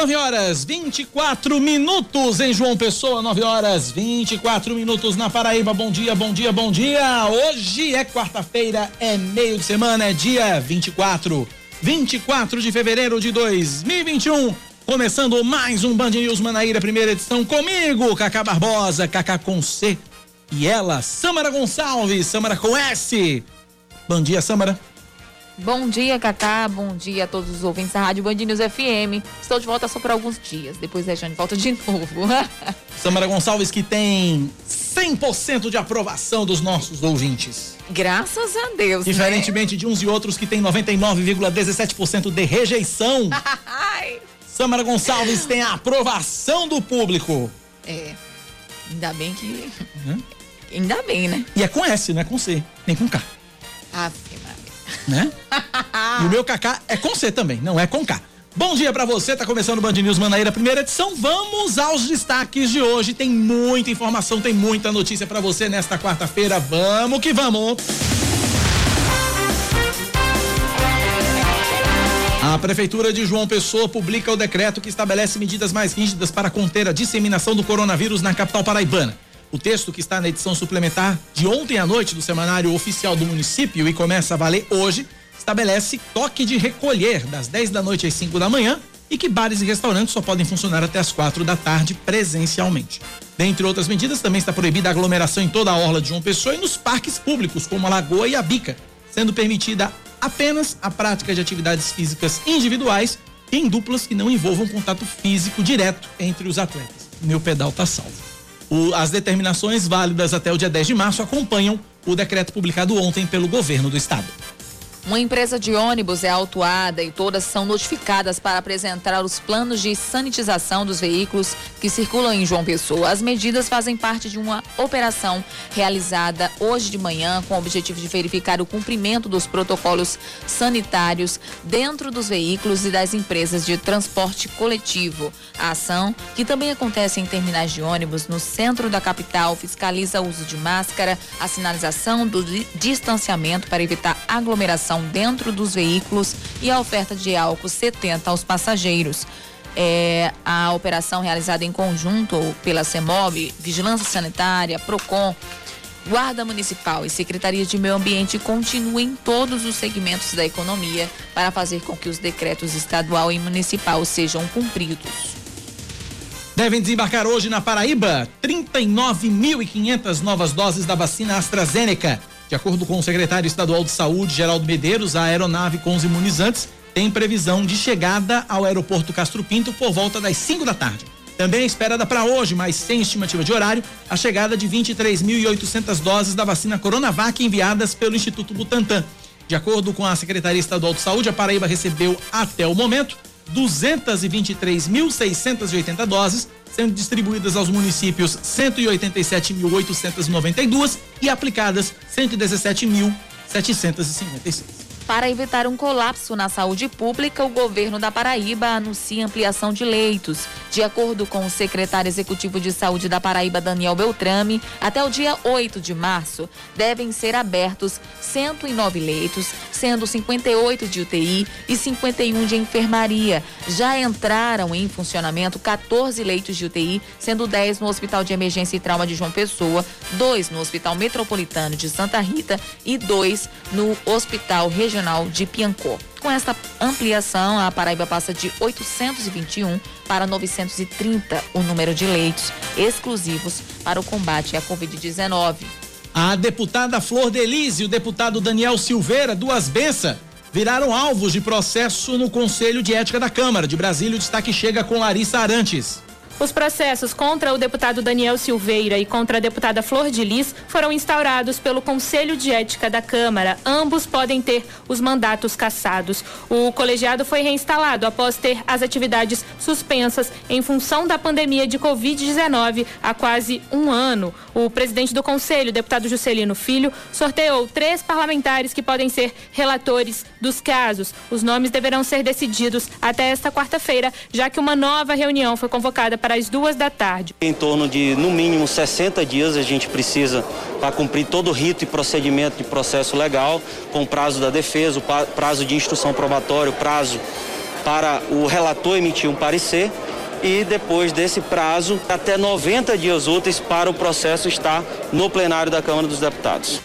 9 horas 24 minutos em João Pessoa, 9 horas 24 minutos na Paraíba. Bom dia, bom dia, bom dia. Hoje é quarta-feira, é meio de semana, é dia 24. 24 de fevereiro de 2021. Começando mais um Band News Manaíra, primeira edição comigo, Cacá Barbosa, Cacá com C. E ela, Samara Gonçalves, Samara com S. Bom dia, Samara. Bom dia, Cacá. Bom dia a todos os ouvintes da Rádio Band News FM. Estou de volta só por alguns dias. Depois a Jane volta de novo. Samara Gonçalves, que tem 100% de aprovação dos nossos ouvintes. Graças a Deus. Né? Diferentemente né? de uns e outros que tem 99,17% de rejeição. Samara Gonçalves tem a aprovação do público. É. Ainda bem que. Hum? Ainda bem, né? E é com S, não é com C, nem com K. Ave né? e o meu Kaká é com C também, não é com K. Bom dia para você, tá começando o Band News Manaíra, primeira edição. Vamos aos destaques de hoje. Tem muita informação, tem muita notícia para você nesta quarta-feira. Vamos que vamos. A Prefeitura de João Pessoa publica o decreto que estabelece medidas mais rígidas para conter a disseminação do coronavírus na capital paraibana. O texto que está na edição suplementar de ontem à noite do Semanário Oficial do Município e começa a valer hoje, estabelece toque de recolher das 10 da noite às 5 da manhã e que bares e restaurantes só podem funcionar até as 4 da tarde presencialmente. Dentre outras medidas, também está proibida a aglomeração em toda a orla de João Pessoa e nos parques públicos, como a Lagoa e a Bica, sendo permitida apenas a prática de atividades físicas individuais e em duplas que não envolvam contato físico direto entre os atletas. Meu pedal tá salvo. O, as determinações válidas até o dia 10 de março acompanham o decreto publicado ontem pelo governo do estado. Uma empresa de ônibus é autuada e todas são notificadas para apresentar os planos de sanitização dos veículos que circulam em João Pessoa. As medidas fazem parte de uma operação realizada hoje de manhã com o objetivo de verificar o cumprimento dos protocolos sanitários dentro dos veículos e das empresas de transporte coletivo. A ação, que também acontece em terminais de ônibus no centro da capital, fiscaliza o uso de máscara, a sinalização do distanciamento para evitar aglomeração dentro dos veículos e a oferta de álcool 70 aos passageiros. É, a operação realizada em conjunto pela CEMOB, Vigilância Sanitária, PROCON, Guarda Municipal e Secretaria de Meio Ambiente continuam em todos os segmentos da economia para fazer com que os decretos estadual e municipal sejam cumpridos. Devem desembarcar hoje na Paraíba 39.500 novas doses da vacina AstraZeneca. De acordo com o secretário estadual de Saúde, Geraldo Medeiros, a aeronave com os imunizantes tem previsão de chegada ao aeroporto Castro Pinto por volta das 5 da tarde. Também é esperada para hoje, mas sem estimativa de horário, a chegada de 23.800 doses da vacina Coronavac enviadas pelo Instituto Butantan. De acordo com a Secretaria Estadual de Saúde, a Paraíba recebeu até o momento 223.680 doses sendo distribuídas aos municípios 187.892 e aplicadas 117.756. Para evitar um colapso na saúde pública, o governo da Paraíba anuncia ampliação de leitos. De acordo com o secretário executivo de saúde da Paraíba, Daniel Beltrame, até o dia 8 de março devem ser abertos 109 leitos, sendo 58 de UTI e 51 de enfermaria. Já entraram em funcionamento 14 leitos de UTI, sendo 10 no Hospital de Emergência e Trauma de João Pessoa, 2 no Hospital Metropolitano de Santa Rita e 2 no Hospital Regional Regional de Piancó. Com esta ampliação, a Paraíba passa de 821 para 930 o número de leitos exclusivos para o combate à Covid-19. A deputada Flor Delise e o deputado Daniel Silveira, duas benças, viraram alvos de processo no Conselho de Ética da Câmara de Brasília. O destaque chega com Larissa Arantes. Os processos contra o deputado Daniel Silveira e contra a deputada Flor de Lis foram instaurados pelo Conselho de Ética da Câmara. Ambos podem ter os mandatos cassados. O colegiado foi reinstalado após ter as atividades suspensas em função da pandemia de Covid-19 há quase um ano. O presidente do Conselho, deputado Juscelino Filho, sorteou três parlamentares que podem ser relatores dos casos. Os nomes deverão ser decididos até esta quarta-feira, já que uma nova reunião foi convocada para para as duas da tarde. Em torno de, no mínimo, 60 dias a gente precisa para cumprir todo o rito e procedimento de processo legal, com o prazo da defesa, o prazo de instrução probatória, o prazo para o relator emitir um parecer e depois desse prazo, até 90 dias úteis para o processo estar no plenário da Câmara dos Deputados.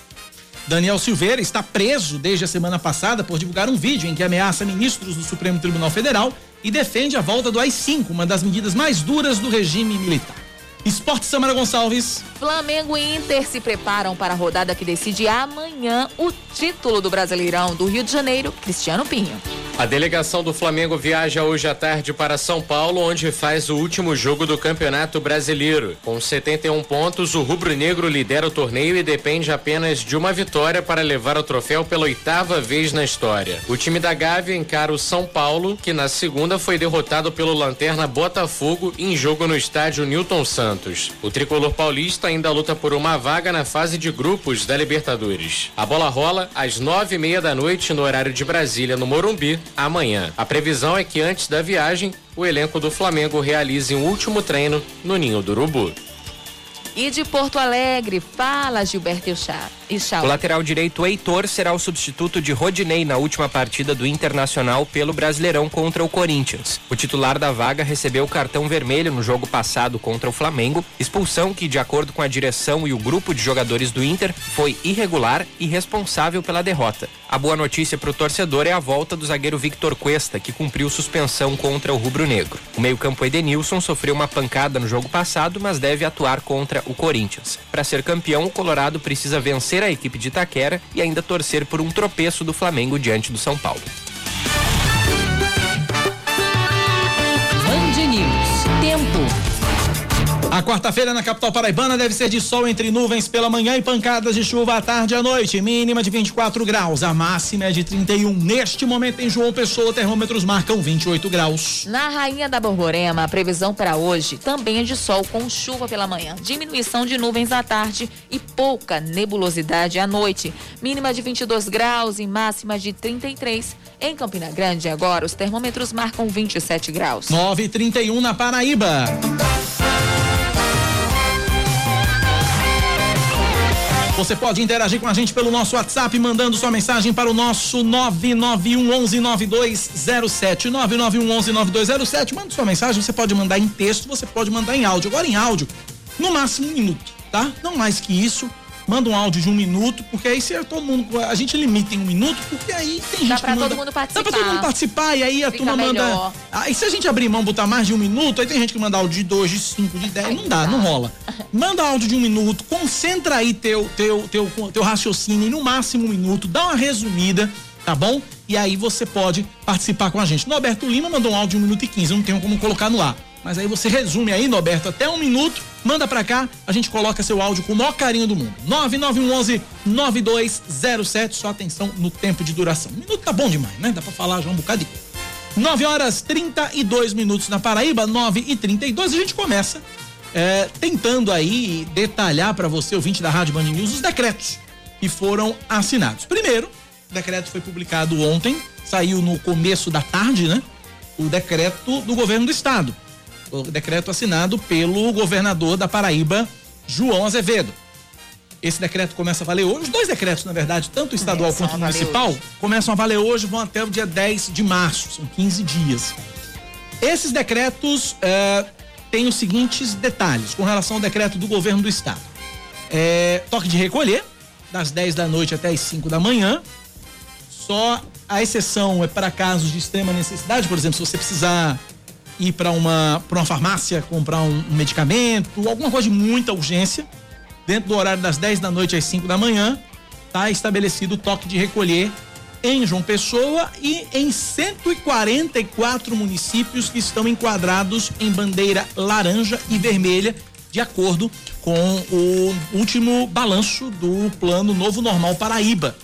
Daniel Silveira está preso desde a semana passada por divulgar um vídeo em que ameaça ministros do Supremo Tribunal Federal e defende a volta do AI-5, uma das medidas mais duras do regime militar. Esporte Samara Gonçalves. Flamengo e Inter se preparam para a rodada que decide amanhã o título do Brasileirão do Rio de Janeiro, Cristiano Pinho. A delegação do Flamengo viaja hoje à tarde para São Paulo, onde faz o último jogo do Campeonato Brasileiro. Com 71 pontos, o rubro-negro lidera o torneio e depende apenas de uma vitória para levar o troféu pela oitava vez na história. O time da Gávea encara o São Paulo, que na segunda foi derrotado pelo Lanterna Botafogo em jogo no estádio Newton Santos. O tricolor paulista ainda luta por uma vaga na fase de grupos da Libertadores. A bola rola às nove e meia da noite no horário de Brasília, no Morumbi, amanhã. A previsão é que antes da viagem, o elenco do Flamengo realize um último treino no Ninho do Urubu. E de Porto Alegre, fala Gilberto Ichal. O lateral direito Heitor será o substituto de Rodinei na última partida do Internacional pelo Brasileirão contra o Corinthians. O titular da vaga recebeu o cartão vermelho no jogo passado contra o Flamengo, expulsão que, de acordo com a direção e o grupo de jogadores do Inter, foi irregular e responsável pela derrota. A boa notícia para o torcedor é a volta do zagueiro Victor Cuesta, que cumpriu suspensão contra o rubro-negro. O meio-campo Edenilson sofreu uma pancada no jogo passado, mas deve atuar contra o Corinthians. Para ser campeão, o Colorado precisa vencer a equipe de Itaquera e ainda torcer por um tropeço do Flamengo diante do São Paulo. A quarta-feira na capital paraibana deve ser de sol entre nuvens pela manhã e pancadas de chuva à tarde e à noite. Mínima de 24 graus, a máxima é de 31. Neste momento em João Pessoa, termômetros marcam 28 graus. Na Rainha da Borborema, a previsão para hoje também é de sol com chuva pela manhã, diminuição de nuvens à tarde e pouca nebulosidade à noite. Mínima de 22 graus e máxima de 33. Em Campina Grande, agora, os termômetros marcam 27 graus. 9,31 na Paraíba. Você pode interagir com a gente pelo nosso WhatsApp, mandando sua mensagem para o nosso 991119207. 991119207. Manda sua mensagem, você pode mandar em texto, você pode mandar em áudio. Agora em áudio, no máximo um minuto, tá? Não mais que isso manda um áudio de um minuto, porque aí se todo mundo. A gente limita em um minuto, porque aí tem gente. Dá pra manda, todo mundo participar. Dá pra todo mundo participar, e aí a Fica turma melhor. manda. Aí se a gente abrir mão, botar mais de um minuto, aí tem gente que manda áudio de dois, de cinco, de dez. Aí não dá, não rola. Manda áudio de um minuto, concentra aí teu, teu, teu, teu raciocínio em no máximo um minuto, dá uma resumida, tá bom? E aí você pode participar com a gente. Norberto Lima mandou um áudio de um minuto e quinze, não tenho como colocar no ar. Mas aí você resume aí, Norberto, até um minuto, manda pra cá, a gente coloca seu áudio com o maior carinho do mundo. 9911 9207, só atenção no tempo de duração. Um minuto tá bom demais, né? Dá pra falar já um coisa. 9 horas 32 minutos na Paraíba, 9 e 32 a gente começa é, tentando aí detalhar para você, ouvinte da Rádio Band News, os decretos que foram assinados. Primeiro, o decreto foi publicado ontem, saiu no começo da tarde, né? O decreto do governo do estado o decreto assinado pelo governador da Paraíba, João Azevedo. Esse decreto começa a valer hoje, os dois decretos, na verdade, tanto o estadual começam quanto o municipal, hoje. começam a valer hoje, vão até o dia 10 de março, são 15 dias. Esses decretos é, têm os seguintes detalhes com relação ao decreto do governo do estado. É, toque de recolher, das 10 da noite até as 5 da manhã. Só a exceção é para casos de extrema necessidade, por exemplo, se você precisar ir para uma, uma farmácia comprar um, um, medicamento, alguma coisa de muita urgência, dentro do horário das 10 da noite às 5 da manhã, está estabelecido o toque de recolher em João Pessoa e em 144 municípios que estão enquadrados em bandeira laranja e vermelha, de acordo com o último balanço do Plano Novo Normal Paraíba.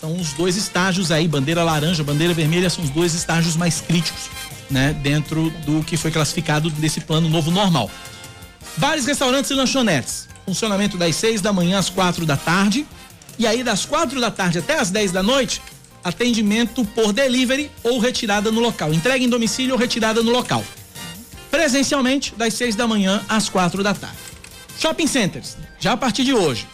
São os dois estágios aí, bandeira laranja, bandeira vermelha, são os dois estágios mais críticos né, dentro do que foi classificado desse plano novo normal. Bares, restaurantes e lanchonetes. Funcionamento das 6 da manhã às quatro da tarde. E aí, das quatro da tarde até as 10 da noite, atendimento por delivery ou retirada no local. Entrega em domicílio ou retirada no local. Presencialmente, das 6 da manhã às quatro da tarde. Shopping centers, já a partir de hoje.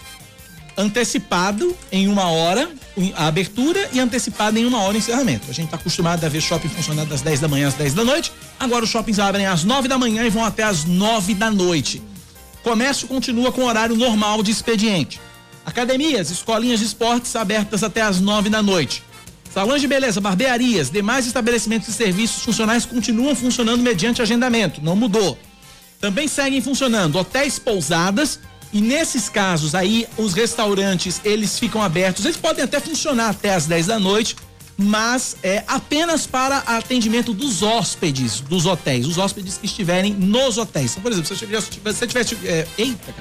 Antecipado em uma hora a abertura e antecipada em uma hora o encerramento. A gente está acostumado a ver shopping funcionando das 10 da manhã às 10 da noite. Agora os shoppings abrem às 9 da manhã e vão até às 9 da noite. Comércio continua com horário normal de expediente. Academias, escolinhas de esportes abertas até às 9 da noite. Salões de beleza, barbearias, demais estabelecimentos e serviços funcionais continuam funcionando mediante agendamento, não mudou. Também seguem funcionando hotéis, pousadas e nesses casos aí os restaurantes eles ficam abertos, eles podem até funcionar até às 10 da noite, mas é apenas para atendimento dos hóspedes dos hotéis, os hóspedes que estiverem nos hotéis. Então, por exemplo, se você tivesse é, eita,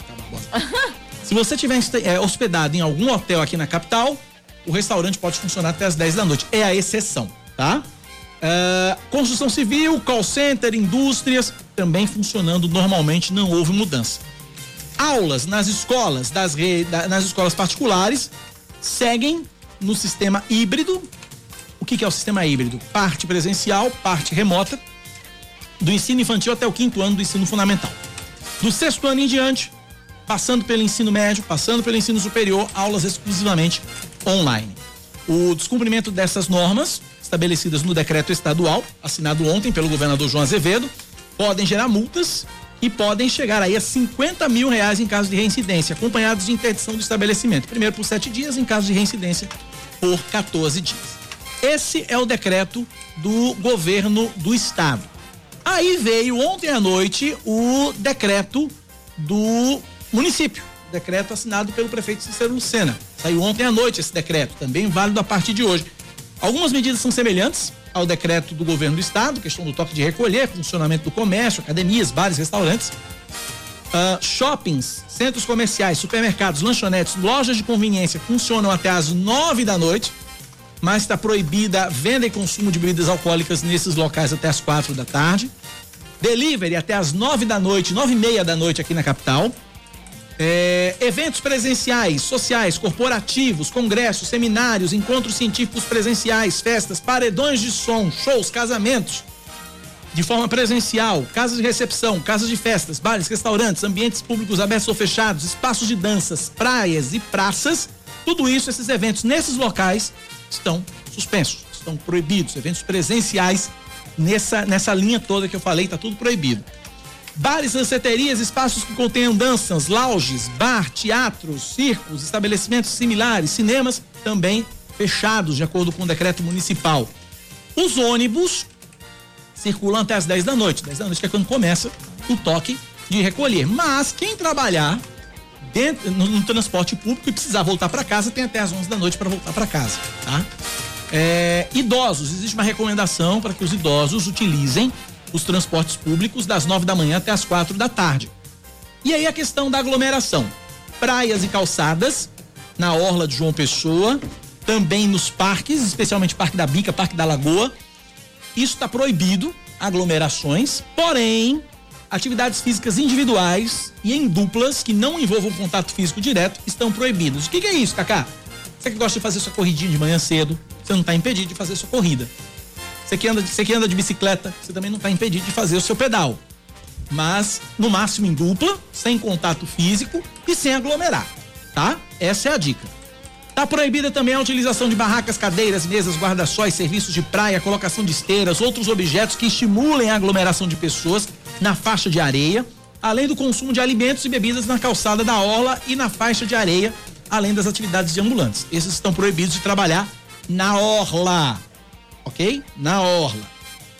se você tiver é, hospedado em algum hotel aqui na capital, o restaurante pode funcionar até as 10 da noite. É a exceção, tá? Uh, construção civil, call center, indústrias, também funcionando normalmente, não houve mudança. Aulas nas escolas, das re... nas escolas particulares, seguem no sistema híbrido. O que, que é o sistema híbrido? Parte presencial, parte remota, do ensino infantil até o quinto ano do ensino fundamental. Do sexto ano em diante, passando pelo ensino médio, passando pelo ensino superior, aulas exclusivamente online. O descumprimento dessas normas, estabelecidas no decreto estadual, assinado ontem pelo governador João Azevedo, podem gerar multas e podem chegar aí a 50 mil reais em caso de reincidência, acompanhados de interdição do estabelecimento. Primeiro por sete dias, em caso de reincidência, por 14 dias. Esse é o decreto do governo do estado. Aí veio ontem à noite o decreto do município decreto assinado pelo prefeito Cícero Lucena. Saiu ontem à noite esse decreto, também válido a partir de hoje. Algumas medidas são semelhantes ao decreto do governo do estado, questão do toque de recolher, funcionamento do comércio, academias, bares, restaurantes. Uh, shoppings, centros comerciais, supermercados, lanchonetes, lojas de conveniência funcionam até às nove da noite, mas está proibida a venda e consumo de bebidas alcoólicas nesses locais até às quatro da tarde. Delivery até às nove da noite, nove e meia da noite aqui na capital. É, eventos presenciais, sociais, corporativos, congressos, seminários, encontros científicos presenciais, festas, paredões de som, shows, casamentos, de forma presencial, casas de recepção, casas de festas, bares, restaurantes, ambientes públicos abertos ou fechados, espaços de danças, praias e praças, tudo isso, esses eventos nesses locais estão suspensos, estão proibidos. Eventos presenciais nessa, nessa linha toda que eu falei, está tudo proibido. Bares, danceterias, espaços que contenham danças, lounges, bar, teatros, circos, estabelecimentos similares, cinemas também fechados, de acordo com o decreto municipal. Os ônibus circulam até as 10 da noite. 10 da noite que é quando começa o toque de recolher. Mas quem trabalhar dentro, no, no transporte público e precisar voltar para casa tem até as 11 da noite para voltar para casa, tá? É, idosos, existe uma recomendação para que os idosos utilizem os transportes públicos das nove da manhã até as quatro da tarde. E aí a questão da aglomeração. Praias e calçadas, na orla de João Pessoa, também nos parques, especialmente Parque da Bica, Parque da Lagoa. Isso está proibido, aglomerações, porém, atividades físicas individuais e em duplas que não envolvam contato físico direto estão proibidos. O que, que é isso, Cacá? Você que gosta de fazer sua corridinha de manhã cedo, você não está impedido de fazer sua corrida. Você que anda, você que anda de bicicleta, você também não está impedido de fazer o seu pedal. Mas, no máximo em dupla, sem contato físico e sem aglomerar, tá? Essa é a dica. Tá proibida também a utilização de barracas, cadeiras, mesas, guarda-sóis, serviços de praia, colocação de esteiras, outros objetos que estimulem a aglomeração de pessoas na faixa de areia, além do consumo de alimentos e bebidas na calçada da orla e na faixa de areia, além das atividades de ambulantes. Esses estão proibidos de trabalhar na orla ok? Na orla.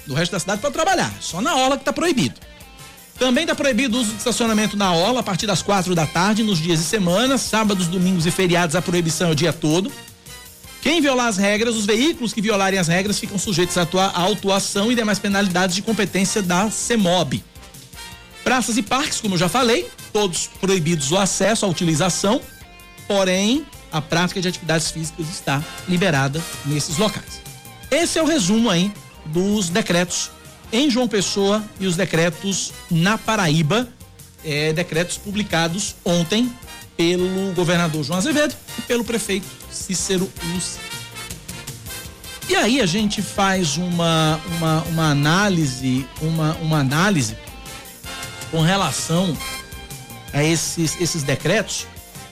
Do resto da cidade pode trabalhar, só na orla que está proibido. Também está proibido o uso de estacionamento na orla a partir das quatro da tarde, nos dias de semana, sábados, domingos e feriados, a proibição é o dia todo. Quem violar as regras, os veículos que violarem as regras ficam sujeitos a autuação e demais penalidades de competência da CEMOB. Praças e parques, como eu já falei, todos proibidos o acesso, a utilização, porém a prática de atividades físicas está liberada nesses locais. Esse é o resumo aí dos decretos em João Pessoa e os decretos na Paraíba, é, decretos publicados ontem pelo governador João Azevedo e pelo prefeito Cícero Lúcio. E aí a gente faz uma, uma, uma análise, uma, uma análise com relação a esses, esses decretos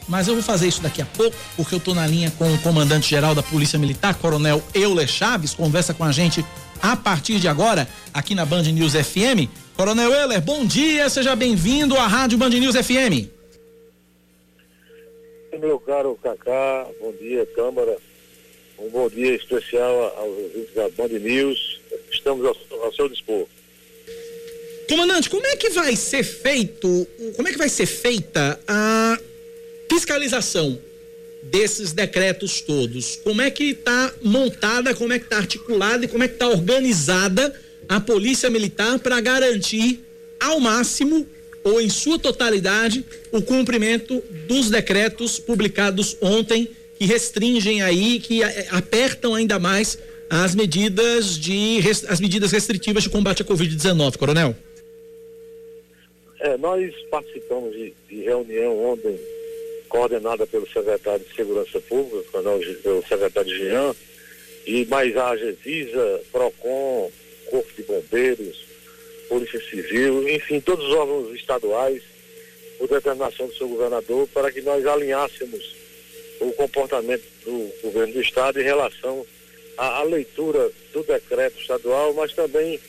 mas eu vou fazer isso daqui a pouco, porque eu tô na linha com o comandante-geral da Polícia Militar, Coronel Euler Chaves, conversa com a gente a partir de agora, aqui na Band News FM. Coronel Euler, bom dia, seja bem-vindo à Rádio Band News FM. Meu caro Cacá, bom dia, Câmara. Um bom dia especial aos ouvintes da Band News. Estamos ao, ao seu dispor. Comandante, como é que vai ser feito, como é que vai ser feita a fiscalização desses decretos todos? Como é que está montada, como é que está articulada e como é que está organizada a Polícia Militar para garantir ao máximo ou em sua totalidade o cumprimento dos decretos publicados ontem que restringem aí, que apertam ainda mais as medidas de as medidas restritivas de combate à Covid-19, Coronel? É, nós participamos de, de, reunião ontem, coordenada pelo secretário de Segurança Pública, pelo secretário Jean, e mais a Agevisa, PROCON, Corpo de Bombeiros, Polícia Civil, enfim, todos os órgãos estaduais, por determinação do seu governador, para que nós alinhássemos o comportamento do governo do Estado em relação à, à leitura do decreto estadual, mas também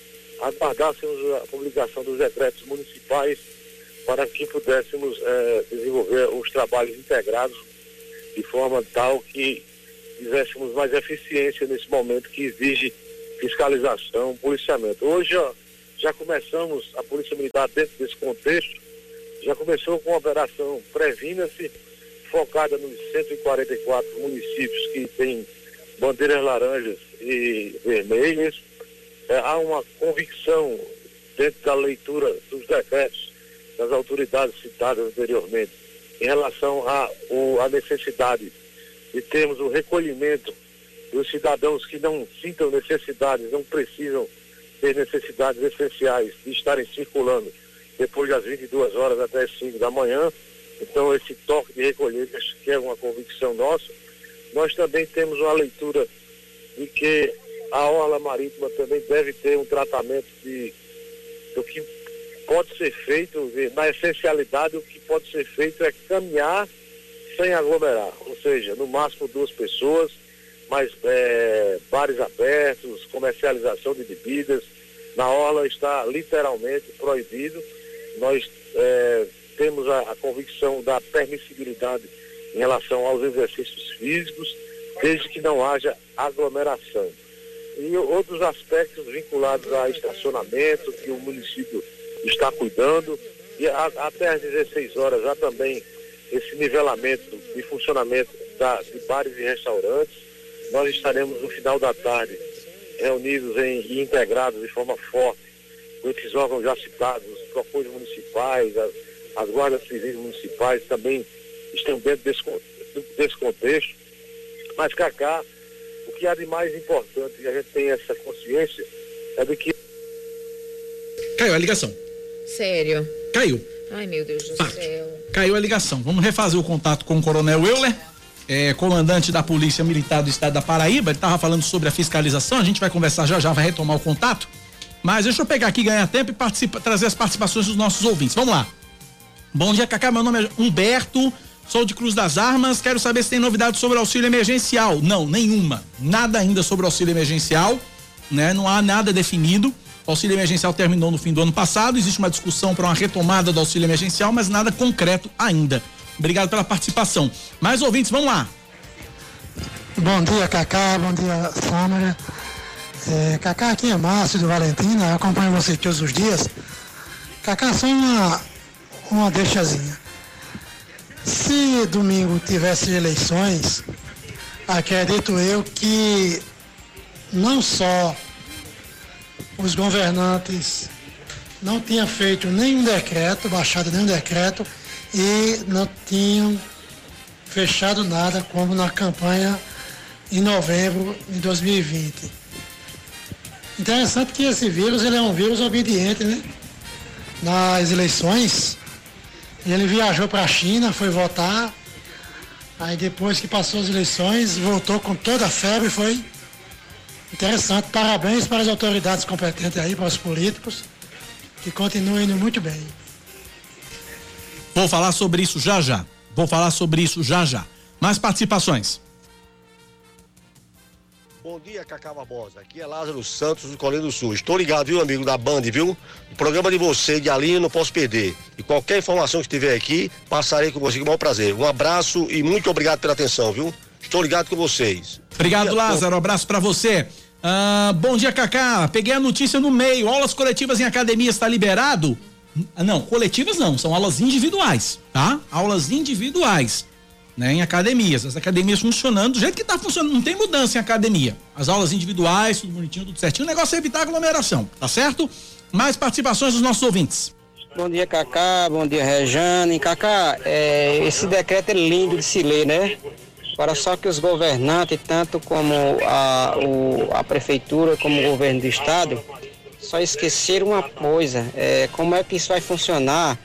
aguardássemos a publicação dos decretos municipais para que pudéssemos eh, desenvolver os trabalhos integrados de forma tal que tivéssemos mais eficiência nesse momento que exige fiscalização, policiamento. Hoje ó, já começamos, a Polícia Militar dentro desse contexto, já começou com a operação Previna-se, focada nos 144 municípios que têm bandeiras laranjas e vermelhas, é, há uma convicção dentro da leitura dos decretos das autoridades citadas anteriormente em relação à necessidade de termos o recolhimento dos cidadãos que não sintam necessidades, não precisam ter necessidades essenciais de estarem circulando depois das 22 horas até as 5 da manhã. Então, esse toque de recolher, que é uma convicção nossa. Nós também temos uma leitura de que a orla marítima também deve ter um tratamento de, do que pode ser feito, na essencialidade, o que pode ser feito é caminhar sem aglomerar, ou seja, no máximo duas pessoas, mas é, bares abertos, comercialização de bebidas, na orla está literalmente proibido. Nós é, temos a, a convicção da permissibilidade em relação aos exercícios físicos, desde que não haja aglomeração e outros aspectos vinculados a estacionamento que o município está cuidando e a, até às 16 horas já também esse nivelamento de funcionamento da, de bares e restaurantes. Nós estaremos no final da tarde reunidos em, e integrados de forma forte com esses órgãos já citados, os PROCONs municipais, as, as guardas civis municipais também estão dentro desse, desse contexto. Mas Cacá o que há de mais importante, e a gente tem essa consciência, é de que. Caiu a ligação. Sério? Caiu. Ai, meu Deus do Fato. céu. Caiu a ligação. Vamos refazer o contato com o Coronel Euler, é, comandante da Polícia Militar do Estado da Paraíba. Ele estava falando sobre a fiscalização. A gente vai conversar já já, vai retomar o contato. Mas deixa eu pegar aqui, ganhar tempo e participa, trazer as participações dos nossos ouvintes. Vamos lá. Bom dia, Cacá. Meu nome é Humberto. Sou de Cruz das Armas, quero saber se tem novidades sobre o auxílio emergencial. Não, nenhuma. Nada ainda sobre o auxílio emergencial, né? Não há nada definido. O auxílio emergencial terminou no fim do ano passado, existe uma discussão para uma retomada do auxílio emergencial, mas nada concreto ainda. Obrigado pela participação. Mais ouvintes, vamos lá. Bom dia, Cacá. Bom dia, Sâmara. É, Cacá, aqui é Márcio do Valentina, acompanho você todos os dias. Cacá, só uma, uma deixazinha. Se domingo tivesse eleições, acredito eu que não só os governantes não tinham feito nenhum decreto, baixado nenhum decreto, e não tinham fechado nada, como na campanha em novembro de 2020. Interessante que esse vírus ele é um vírus obediente, né? Nas eleições, e ele viajou para a China, foi votar. Aí depois que passou as eleições, voltou com toda a febre, foi interessante. Parabéns para as autoridades competentes aí, para os políticos, que continuem indo muito bem. Vou falar sobre isso já já. Vou falar sobre isso já já. Mais participações. Bom dia, Cacá Barbosa. Aqui é Lázaro Santos, do Colina do Sul. Estou ligado, viu, amigo da Band, viu? O programa de você, de Alinho, não posso perder. E qualquer informação que estiver aqui, passarei com você com o maior prazer. Um abraço e muito obrigado pela atenção, viu? Estou ligado com vocês. Obrigado, dia, Lázaro. Um abraço para você. Ah, bom dia, Cacá. Peguei a notícia no meio. Aulas coletivas em academia está liberado? Ah, não, coletivas não, são aulas individuais, tá? Aulas individuais né, em academias. As academias funcionando do jeito que está funcionando, não tem mudança em academia. As aulas individuais, tudo bonitinho, tudo certinho. O negócio é evitar aglomeração, tá certo? Mais participações dos nossos ouvintes. Bom dia, Cacá. Bom dia, Rejane. Cacá, é, esse decreto é lindo de se ler, né? Para só que os governantes, tanto como a, o, a prefeitura, como o governo do estado, só esqueceram uma coisa: é, como é que isso vai funcionar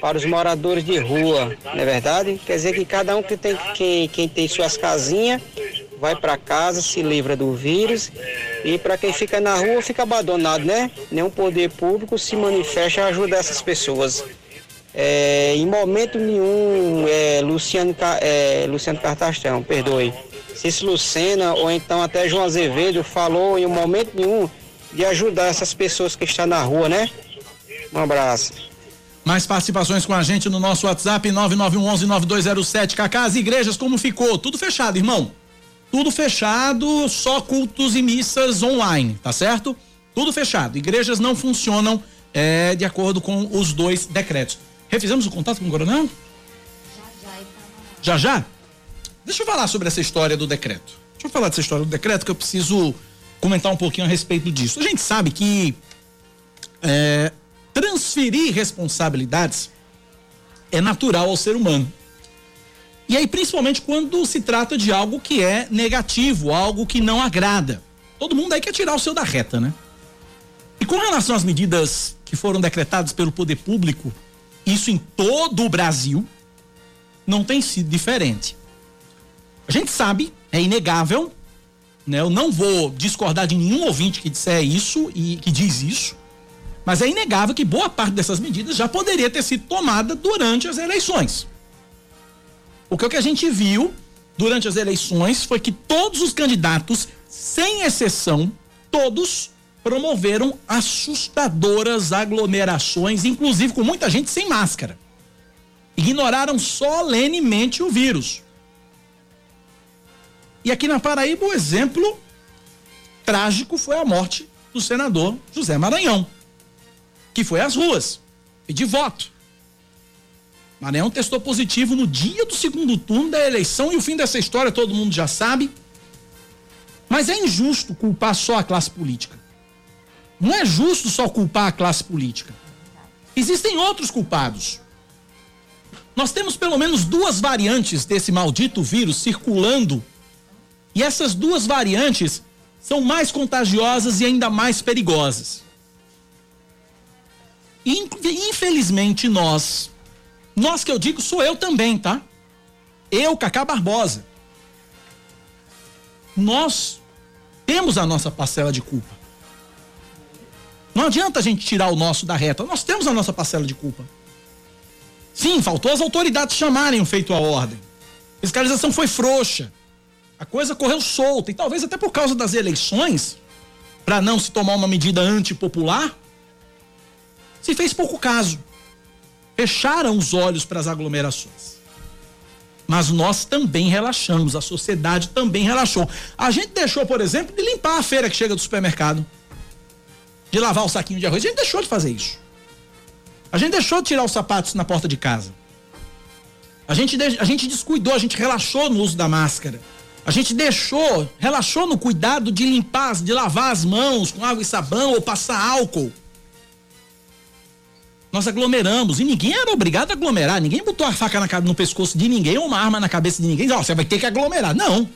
para os moradores de rua, não é verdade? Quer dizer que cada um que tem, quem, quem tem suas casinhas vai para casa, se livra do vírus e para quem fica na rua fica abandonado, né? Nenhum poder público se manifesta a ajudar essas pessoas. É, em momento nenhum, é, Luciano, é, Luciano Cartastão, perdoe, Cícero Lucena ou então até João Azevedo falou em momento nenhum de ajudar essas pessoas que estão na rua, né? Um abraço. Mais participações com a gente no nosso WhatsApp 9911-9207. Cacá, as igrejas como ficou? Tudo fechado, irmão. Tudo fechado, só cultos e missas online, tá certo? Tudo fechado. Igrejas não funcionam é, de acordo com os dois decretos. Refizemos o contato com o coronel? Já já. Já já? Deixa eu falar sobre essa história do decreto. Deixa eu falar dessa história do decreto que eu preciso comentar um pouquinho a respeito disso. A gente sabe que é, transferir responsabilidades é natural ao ser humano. E aí, principalmente quando se trata de algo que é negativo, algo que não agrada. Todo mundo aí quer tirar o seu da reta, né? E com relação às medidas que foram decretadas pelo poder público, isso em todo o Brasil, não tem sido diferente. A gente sabe, é inegável, né? Eu não vou discordar de nenhum ouvinte que disser isso e que diz isso. Mas é inegável que boa parte dessas medidas já poderia ter sido tomada durante as eleições. Porque o que a gente viu durante as eleições foi que todos os candidatos, sem exceção, todos promoveram assustadoras aglomerações, inclusive com muita gente sem máscara. Ignoraram solenemente o vírus. E aqui na Paraíba, o exemplo trágico foi a morte do senador José Maranhão que foi às ruas pedir voto. Maranhão testou positivo no dia do segundo turno da eleição e o fim dessa história todo mundo já sabe. Mas é injusto culpar só a classe política. Não é justo só culpar a classe política. Existem outros culpados. Nós temos pelo menos duas variantes desse maldito vírus circulando. E essas duas variantes são mais contagiosas e ainda mais perigosas. Infelizmente, nós, nós que eu digo sou eu também, tá? Eu, Cacá Barbosa. Nós temos a nossa parcela de culpa. Não adianta a gente tirar o nosso da reta, nós temos a nossa parcela de culpa. Sim, faltou as autoridades chamarem o feito a ordem. A fiscalização foi frouxa. A coisa correu solta e talvez até por causa das eleições, para não se tomar uma medida antipopular, se fez pouco caso. Fecharam os olhos para as aglomerações. Mas nós também relaxamos, a sociedade também relaxou. A gente deixou, por exemplo, de limpar a feira que chega do supermercado, de lavar o saquinho de arroz. A gente deixou de fazer isso. A gente deixou de tirar os sapatos na porta de casa. A gente, a gente descuidou, a gente relaxou no uso da máscara. A gente deixou, relaxou no cuidado de limpar, de lavar as mãos com água e sabão ou passar álcool nós aglomeramos e ninguém era obrigado a aglomerar, ninguém botou a faca na, no pescoço de ninguém ou uma arma na cabeça de ninguém, ó, oh, você vai ter que aglomerar. Não.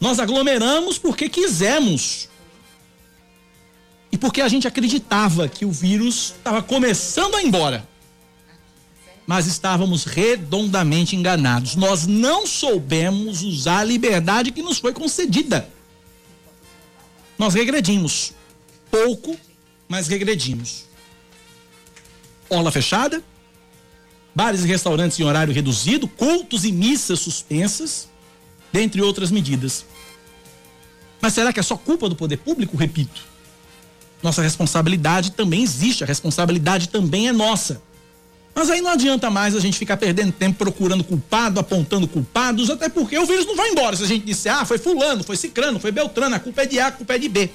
Nós aglomeramos porque quisemos. E porque a gente acreditava que o vírus estava começando a ir embora. Mas estávamos redondamente enganados. Nós não soubemos usar a liberdade que nos foi concedida. Nós regredimos. Pouco, mas regredimos orla fechada, bares e restaurantes em horário reduzido, cultos e missas suspensas, dentre outras medidas. Mas será que é só culpa do poder público? Repito. Nossa responsabilidade também existe, a responsabilidade também é nossa. Mas aí não adianta mais a gente ficar perdendo tempo procurando culpado, apontando culpados, até porque o vírus não vai embora. Se a gente disser, ah, foi fulano, foi cicrano, foi beltrano, a culpa é de A, a culpa é de B.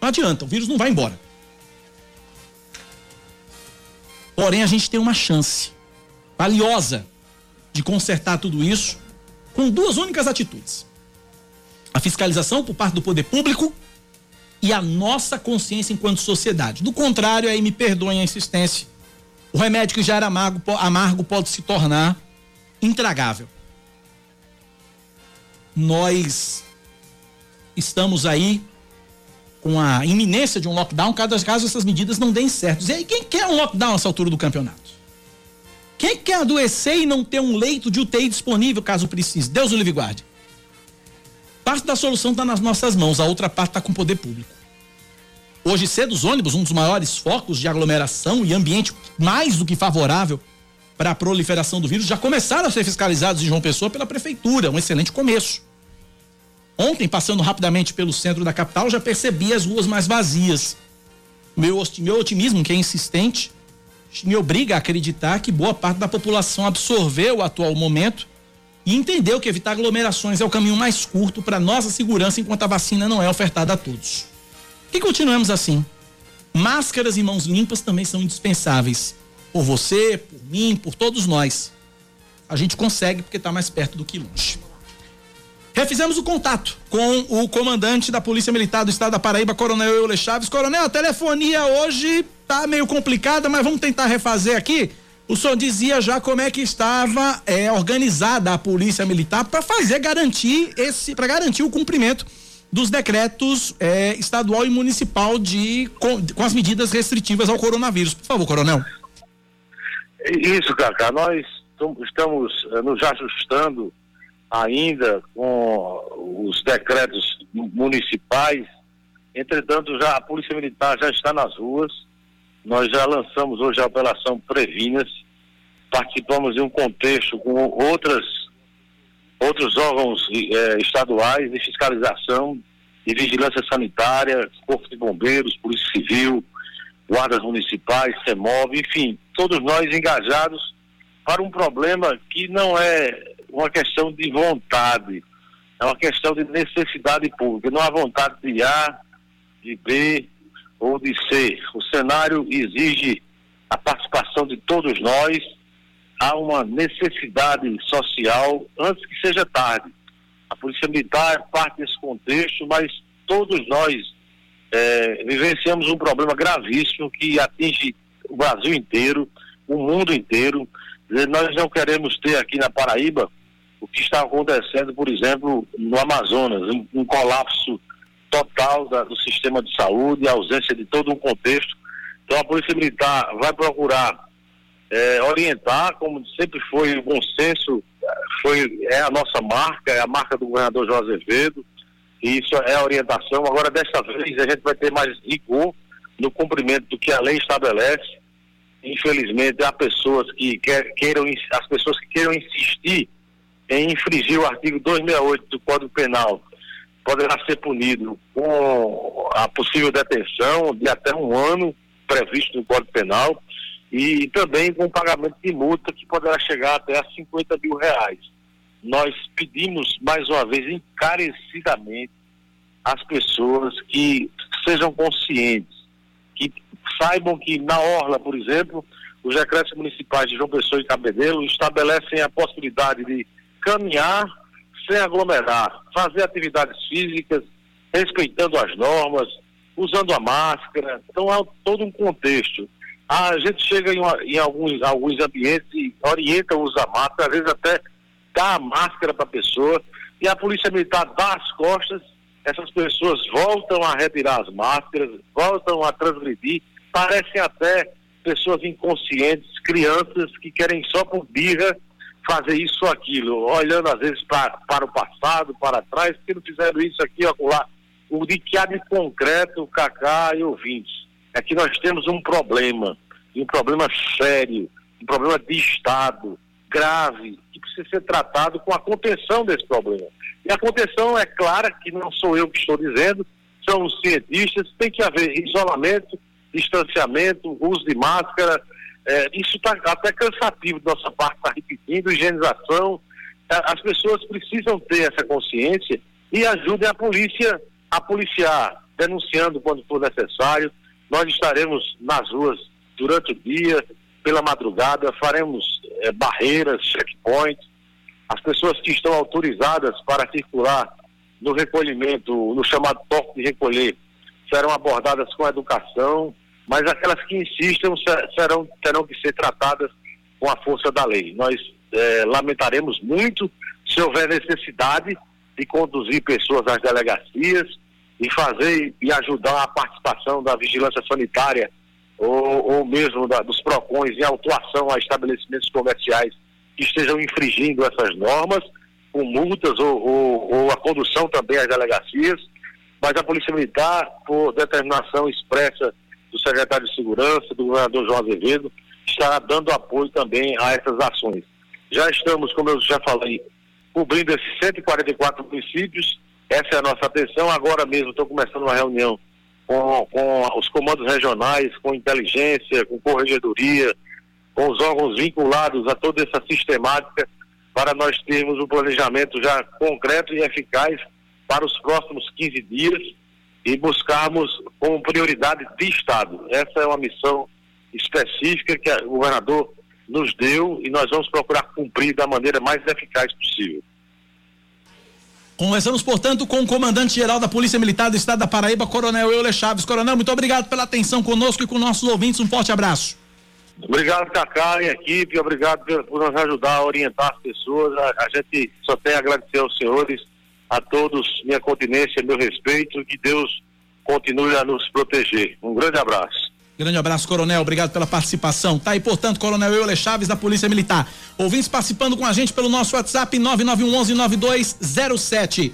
Não adianta, o vírus não vai embora. Porém, a gente tem uma chance valiosa de consertar tudo isso com duas únicas atitudes: a fiscalização por parte do poder público e a nossa consciência enquanto sociedade. Do contrário, aí me perdoem a insistência o remédio que já era amargo, amargo pode se tornar intragável. Nós estamos aí com a iminência de um lockdown, caso, caso essas medidas não deem certo. E aí, quem quer um lockdown nessa altura do campeonato? Quem quer adoecer e não ter um leito de UTI disponível caso precise? Deus o livre guarde. Parte da solução está nas nossas mãos, a outra parte está com o poder público. Hoje cedo, os ônibus, um dos maiores focos de aglomeração e ambiente mais do que favorável para a proliferação do vírus, já começaram a ser fiscalizados em João Pessoa pela prefeitura, um excelente começo. Ontem, passando rapidamente pelo centro da capital, já percebi as ruas mais vazias. Meu, meu otimismo, que é insistente, me obriga a acreditar que boa parte da população absorveu o atual momento e entendeu que evitar aglomerações é o caminho mais curto para nossa segurança enquanto a vacina não é ofertada a todos. E continuamos assim. Máscaras e mãos limpas também são indispensáveis. Por você, por mim, por todos nós. A gente consegue porque está mais perto do que longe. Refizemos o contato com o comandante da Polícia Militar do Estado da Paraíba, Coronel Euler Chaves. Coronel, a telefonia hoje tá meio complicada, mas vamos tentar refazer aqui. O senhor dizia já como é que estava é, organizada a Polícia Militar para fazer garantir esse, para garantir o cumprimento dos decretos é, estadual e municipal de com, com, as medidas restritivas ao coronavírus. Por favor, coronel. Isso, Cacá. Nós estamos eh, nos ajustando ainda com os decretos municipais. Entretanto, já a Polícia Militar já está nas ruas. Nós já lançamos hoje a Operação Previnas. Participamos de um contexto com outras outros órgãos eh, estaduais de fiscalização e vigilância sanitária, Corpo de Bombeiros, Polícia Civil, guardas municipais, CEMOV, enfim, todos nós engajados para um problema que não é uma questão de vontade, é uma questão de necessidade pública, não há vontade de A, de B ou de C. O cenário exige a participação de todos nós há uma necessidade social antes que seja tarde. A Polícia Militar é parte desse contexto, mas todos nós é, vivenciamos um problema gravíssimo que atinge o Brasil inteiro, o mundo inteiro. Nós não queremos ter aqui na Paraíba o que está acontecendo, por exemplo, no Amazonas, um, um colapso total da, do sistema de saúde, a ausência de todo um contexto. Então a Polícia Militar vai procurar é, orientar, como sempre foi o bom senso, foi, é a nossa marca, é a marca do governador José Azevedo, e isso é orientação. Agora, desta vez, a gente vai ter mais rigor no cumprimento do que a lei estabelece. Infelizmente, há pessoas que queiram, as pessoas que queiram insistir em infringir o artigo 268 do Código Penal poderá ser punido com a possível detenção de até um ano previsto no Código Penal e também com pagamento de multa que poderá chegar até a 50 mil reais. Nós pedimos, mais uma vez, encarecidamente às pessoas que sejam conscientes, que saibam que na Orla, por exemplo, os decretos municipais de João Pessoa e Cabedelo estabelecem a possibilidade de caminhar sem aglomerar, fazer atividades físicas, respeitando as normas, usando a máscara. Então há todo um contexto a gente chega em, em alguns, alguns ambientes e orienta o máscara, às vezes até dá a máscara para a pessoa, e a polícia militar dá as costas, essas pessoas voltam a retirar as máscaras, voltam a transgredir, parecem até pessoas inconscientes, crianças que querem só por birra fazer isso ou aquilo, olhando às vezes pra, para o passado, para trás, porque não fizeram isso aqui ou lá. O de que há de concreto, Cacá e ouvintes é que nós temos um problema, um problema sério, um problema de Estado grave, que precisa ser tratado com a contenção desse problema. E a contenção é clara que não sou eu que estou dizendo, são os cientistas, tem que haver isolamento, distanciamento, uso de máscara, é, isso está até cansativo de nossa parte, está repetindo, higienização. As pessoas precisam ter essa consciência e ajudem a polícia a policiar, denunciando quando for necessário. Nós estaremos nas ruas durante o dia, pela madrugada, faremos é, barreiras, checkpoints. As pessoas que estão autorizadas para circular no recolhimento, no chamado toque de recolher, serão abordadas com educação, mas aquelas que insistam serão, terão que ser tratadas com a força da lei. Nós é, lamentaremos muito se houver necessidade de conduzir pessoas às delegacias e fazer e ajudar a participação da vigilância sanitária ou, ou mesmo da, dos PROCONs em autuação a estabelecimentos comerciais que estejam infringindo essas normas, com multas ou, ou, ou a condução também às delegacias, mas a Polícia Militar, por determinação expressa do secretário de Segurança, do governador João Azevedo, está dando apoio também a essas ações. Já estamos, como eu já falei, cobrindo esses 144 municípios, essa é a nossa atenção. Agora mesmo estou começando uma reunião com, com os comandos regionais, com inteligência, com corregedoria, com os órgãos vinculados a toda essa sistemática, para nós termos um planejamento já concreto e eficaz para os próximos 15 dias e buscarmos como prioridade de Estado. Essa é uma missão específica que o governador nos deu e nós vamos procurar cumprir da maneira mais eficaz possível. Conversamos, portanto, com o comandante-geral da Polícia Militar do Estado da Paraíba, Coronel Euler Chaves. Coronel, muito obrigado pela atenção conosco e com nossos ouvintes. Um forte abraço. Obrigado, Cacá e equipe. Obrigado por nos ajudar a orientar as pessoas. A, a gente só tem a agradecer aos senhores a todos minha continência, meu respeito, que Deus continue a nos proteger. Um grande abraço. Grande abraço, Coronel. Obrigado pela participação. Tá aí, portanto, Coronel Euler Chaves, da Polícia Militar. Ouvintes participando com a gente pelo nosso WhatsApp 9911-9207. Uh,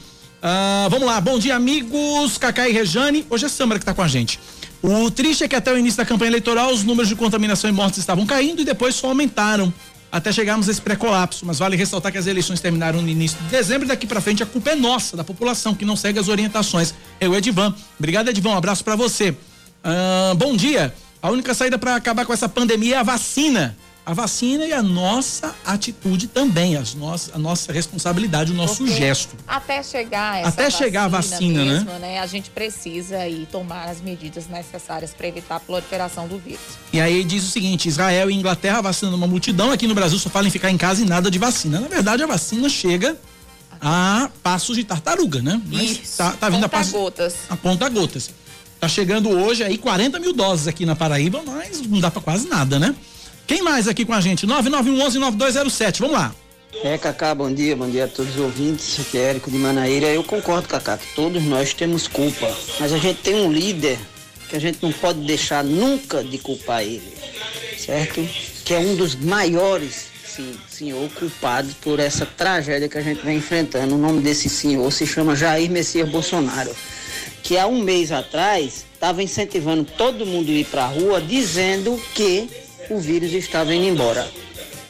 vamos lá, bom dia, amigos. Cacá e Rejane. Hoje é Sâmara que está com a gente. O triste é que até o início da campanha eleitoral os números de contaminação e mortes estavam caindo e depois só aumentaram até chegarmos a esse pré-colapso. Mas vale ressaltar que as eleições terminaram no início de dezembro e daqui para frente a culpa é nossa, da população, que não segue as orientações. Eu, Edivan. Obrigado, Edivan. Um abraço para você. Bom dia. A única saída para acabar com essa pandemia é a vacina. A vacina e a nossa atitude também, as nossas, a nossa responsabilidade, o nosso Porque gesto. Até chegar essa Até vacina chegar a vacina, mesmo, né? né? A gente precisa aí tomar as medidas necessárias para evitar a proliferação do vírus. E aí diz o seguinte: Israel e Inglaterra vacinando uma multidão, aqui no Brasil só falam em ficar em casa e nada de vacina. Na verdade, a vacina chega a passos de tartaruga, né? Mas Isso. Tá, tá vindo a passos. gotas. A ponta gotas. Tá chegando hoje aí 40 mil doses aqui na Paraíba, mas não dá para quase nada, né? Quem mais aqui com a gente? 9911-9207, vamos lá. É, Cacá, bom dia, bom dia a todos os ouvintes. Aqui é Érico de Manaíra. Eu concordo, Cacá, que todos nós temos culpa, mas a gente tem um líder que a gente não pode deixar nunca de culpar ele, certo? Que é um dos maiores, sim, senhor, culpados por essa tragédia que a gente vem enfrentando. O nome desse senhor se chama Jair Messias Bolsonaro, que há um mês atrás estava incentivando todo mundo a ir para a rua dizendo que o vírus estava indo embora.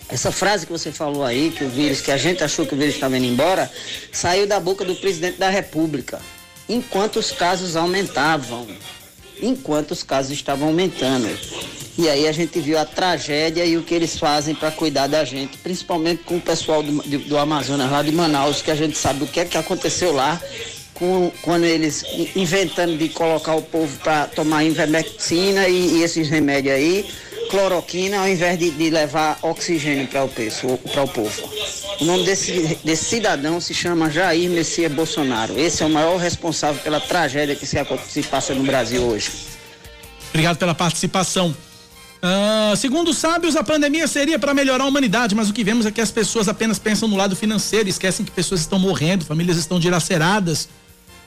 Essa frase que você falou aí, que o vírus, que a gente achou que o vírus estava indo embora, saiu da boca do presidente da República, enquanto os casos aumentavam. Enquanto os casos estavam aumentando. E aí a gente viu a tragédia e o que eles fazem para cuidar da gente, principalmente com o pessoal do, do, do, Amazonas, lá de Manaus, que a gente sabe o que é que aconteceu lá, com, quando eles inventando de colocar o povo para tomar ivermectina e, e esses remédios aí cloroquina ao invés de, de levar oxigênio para o, o povo. O nome desse, desse cidadão se chama Jair Messias Bolsonaro. Esse é o maior responsável pela tragédia que se, se passa no Brasil hoje. Obrigado pela participação. Uh, segundo sábios, a pandemia seria para melhorar a humanidade, mas o que vemos é que as pessoas apenas pensam no lado financeiro, esquecem que pessoas estão morrendo, famílias estão dilaceradas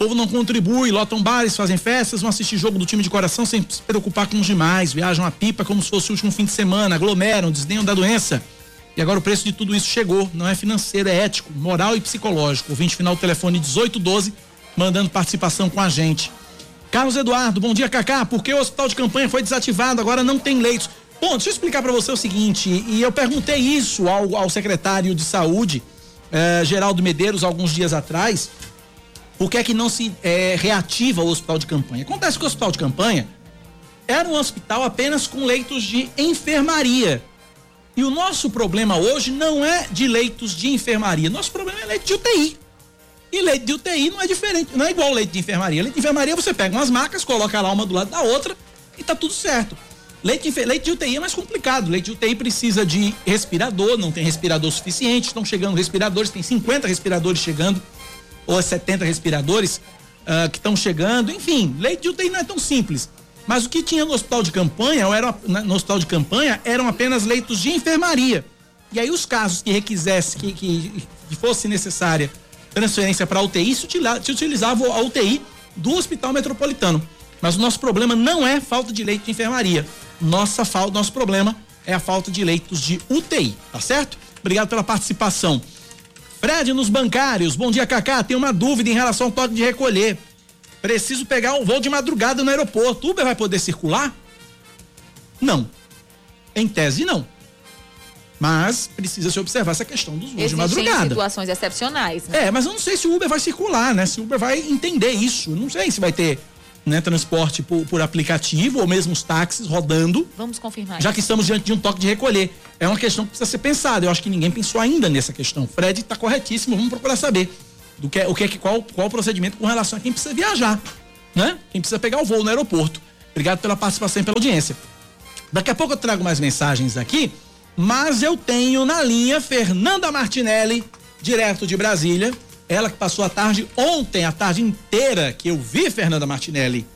povo não contribui, lotam bares, fazem festas, vão assistir jogo do time de coração sem se preocupar com os demais, viajam a pipa como se fosse o último fim de semana, aglomeram, desdenham da doença. E agora o preço de tudo isso chegou, não é financeiro, é ético, moral e psicológico. O 20 final telefone 1812, mandando participação com a gente. Carlos Eduardo, bom dia, Cacá. Por que o hospital de campanha foi desativado? Agora não tem leitos. Bom, deixa eu explicar para você o seguinte, e eu perguntei isso ao, ao secretário de saúde, eh, Geraldo Medeiros, alguns dias atrás, por que é que não se eh, reativa o hospital de campanha? Acontece que o hospital de campanha era um hospital apenas com leitos de enfermaria. E o nosso problema hoje não é de leitos de enfermaria, nosso problema é leito de UTI. E leite de UTI não é diferente, não é igual leite de enfermaria. Leite de enfermaria você pega umas macas, coloca lá uma do lado da outra e tá tudo certo. Leite de, leite de UTI é mais complicado. Leite de UTI precisa de respirador, não tem respirador suficiente, estão chegando respiradores, tem 50 respiradores chegando, ou 70 respiradores uh, que estão chegando. Enfim, leite de UTI não é tão simples. Mas o que tinha no hospital de campanha, ou era, no hospital de campanha, eram apenas leitos de enfermaria. E aí os casos que requisesse, que, que, que fosse necessária transferência para UTI, se, utilizava a UTI do Hospital Metropolitano. Mas o nosso problema não é falta de leito de enfermaria. Nossa falta, nosso problema é a falta de leitos de UTI, tá certo? Obrigado pela participação. Fred nos bancários. Bom dia, Cacá. Tem uma dúvida em relação ao toque de recolher. Preciso pegar um voo de madrugada no aeroporto. Uber vai poder circular? Não. Em tese, não. Mas precisa se observar essa questão dos voos Existem de madrugada. situações excepcionais. Né? É, mas eu não sei se o Uber vai circular, né? Se o Uber vai entender isso. Não sei se vai ter né, transporte por, por, aplicativo ou mesmo os táxis rodando. Vamos confirmar. Já isso. que estamos diante de um toque de recolher. É uma questão que precisa ser pensada. Eu acho que ninguém pensou ainda nessa questão. Fred está corretíssimo. Vamos procurar saber do que, o que, qual, qual o procedimento com relação a quem precisa viajar, né? Quem precisa pegar o voo no aeroporto. Obrigado pela participação e pela audiência. Daqui a pouco eu trago mais mensagens aqui, mas eu tenho na linha Fernanda Martinelli, direto de Brasília. Ela que passou a tarde ontem, a tarde inteira, que eu vi Fernanda Martinelli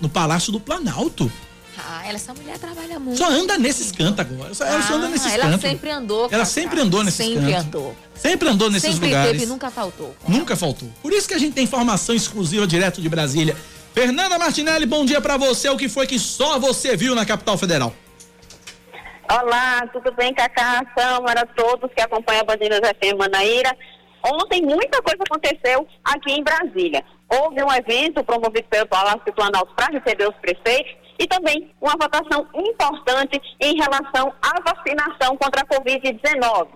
no Palácio do Planalto. Ah, ela, essa mulher trabalha muito. Só anda nesses cantos agora. Ela ah, só anda nesses ela cantos. Ela sempre andou. Ela sempre andou nesses sempre cantos. Sempre andou. Sempre andou nesses sempre lugares. Teve, nunca faltou. Nunca faltou. Por isso que a gente tem informação exclusiva direto de Brasília. Fernanda Martinelli, bom dia para você. O que foi que só você viu na capital federal? Olá, tudo bem, Cacá, Câmara, todos que acompanham a Bandeira FM Manaíra. Ontem muita coisa aconteceu aqui em Brasília. Houve um evento promovido pelo Palácio do Planalto para receber os prefeitos e também uma votação importante em relação à vacinação contra a Covid-19.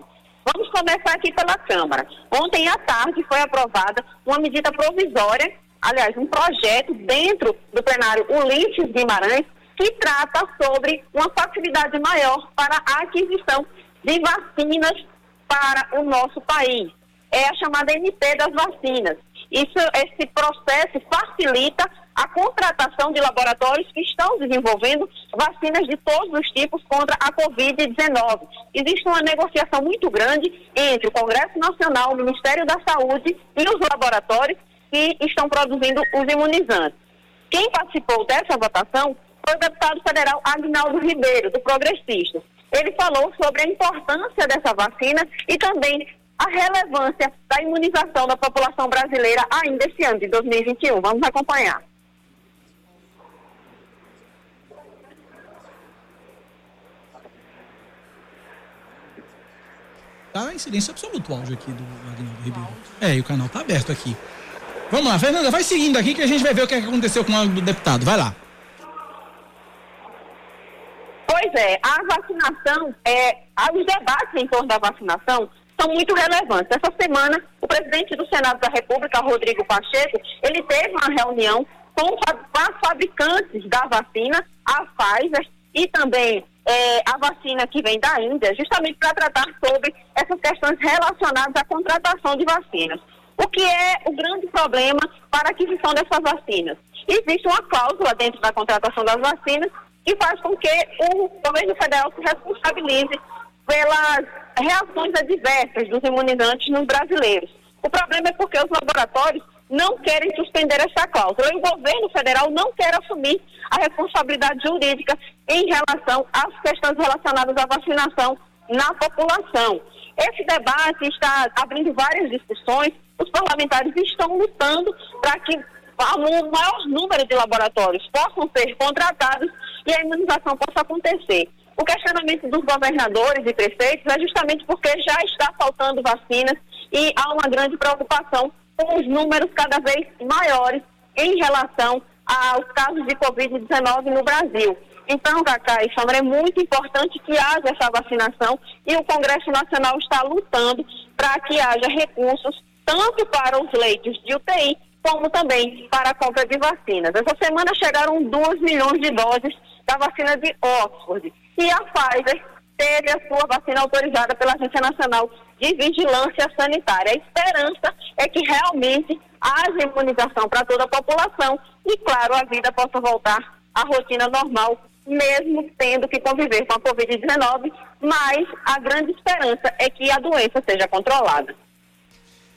Vamos começar aqui pela Câmara. Ontem à tarde foi aprovada uma medida provisória, aliás, um projeto dentro do plenário Ulisses Guimarães, que trata sobre uma facilidade maior para a aquisição de vacinas para o nosso país é a chamada MP das vacinas. Isso, esse processo facilita a contratação de laboratórios que estão desenvolvendo vacinas de todos os tipos contra a Covid-19. Existe uma negociação muito grande entre o Congresso Nacional, o Ministério da Saúde e os laboratórios que estão produzindo os imunizantes. Quem participou dessa votação foi o deputado federal Agnaldo Ribeiro, do Progressista. Ele falou sobre a importância dessa vacina e também a relevância da imunização da população brasileira ainda esse ano de 2021. Vamos acompanhar. Tá em silêncio absoluto o áudio aqui do Agnaldo Ribeiro. É, e o canal tá aberto aqui. Vamos lá, Fernanda, vai seguindo aqui que a gente vai ver o que aconteceu com o deputado. Vai lá. Pois é, a vacinação, é, os debates em torno da vacinação são muito relevantes. Essa semana, o presidente do Senado da República, Rodrigo Pacheco, ele teve uma reunião com as fabricantes da vacina, a Pfizer, e também é, a vacina que vem da Índia, justamente para tratar sobre essas questões relacionadas à contratação de vacinas. O que é o grande problema para a aquisição dessas vacinas? Existe uma cláusula dentro da contratação das vacinas que faz com que o governo federal se responsabilize pelas reações adversas dos imunizantes nos brasileiros. O problema é porque os laboratórios não querem suspender essa cláusula. O governo federal não quer assumir a responsabilidade jurídica em relação às questões relacionadas à vacinação na população. Esse debate está abrindo várias discussões. Os parlamentares estão lutando para que o maior número de laboratórios possam ser contratados e a imunização possa acontecer. O questionamento dos governadores e prefeitos é justamente porque já está faltando vacinas e há uma grande preocupação com os números cada vez maiores em relação aos casos de Covid-19 no Brasil. Então, Cacá e Sandra, é muito importante que haja essa vacinação e o Congresso Nacional está lutando para que haja recursos tanto para os leitos de UTI como também para a compra de vacinas. Essa semana chegaram 2 milhões de doses da vacina de Oxford e a Pfizer teve a sua vacina autorizada pela Agência Nacional de Vigilância Sanitária. A esperança é que realmente haja imunização para toda a população e, claro, a vida possa voltar à rotina normal, mesmo tendo que conviver com a Covid-19, mas a grande esperança é que a doença seja controlada.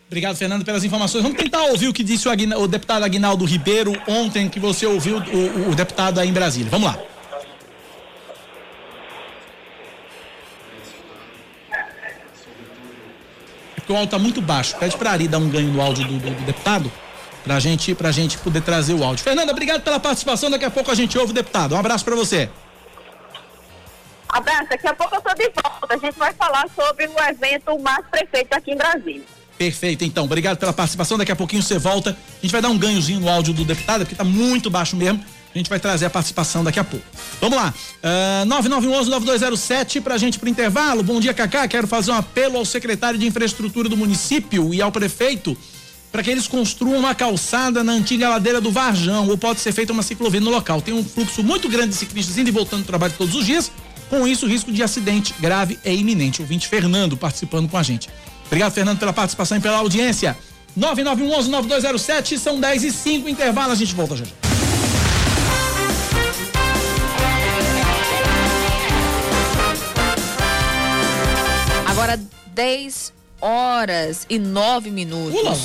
Obrigado, Fernando, pelas informações. Vamos tentar ouvir o que disse o, o deputado Aguinaldo Ribeiro ontem, que você ouviu o, o deputado aí em Brasília. Vamos lá. Porque o áudio está muito baixo. Pede para Ari dar um ganho no áudio do, do, do deputado pra gente, pra gente poder trazer o áudio. Fernanda, obrigado pela participação. Daqui a pouco a gente ouve o deputado. Um abraço para você. Abraço, daqui a pouco eu tô de volta. A gente vai falar sobre o evento Mais Prefeito aqui em Brasília. Perfeito, então. Obrigado pela participação. Daqui a pouquinho você volta. A gente vai dar um ganhozinho no áudio do deputado, porque tá muito baixo mesmo. A gente vai trazer a participação daqui a pouco. Vamos lá. Uh, 9911-9207 pra gente pro intervalo. Bom dia, Cacá. Quero fazer um apelo ao secretário de infraestrutura do município e ao prefeito para que eles construam uma calçada na antiga ladeira do Varjão, ou pode ser feita uma ciclovia no local. Tem um fluxo muito grande de ciclistas indo e voltando do trabalho todos os dias. Com isso, o risco de acidente grave é iminente. O vinte Fernando participando com a gente. Obrigado, Fernando, pela participação e pela audiência. 9911-9207, são 10 e 5 intervalo, a gente volta já. Agora 10 horas e 9 minutos. Ula.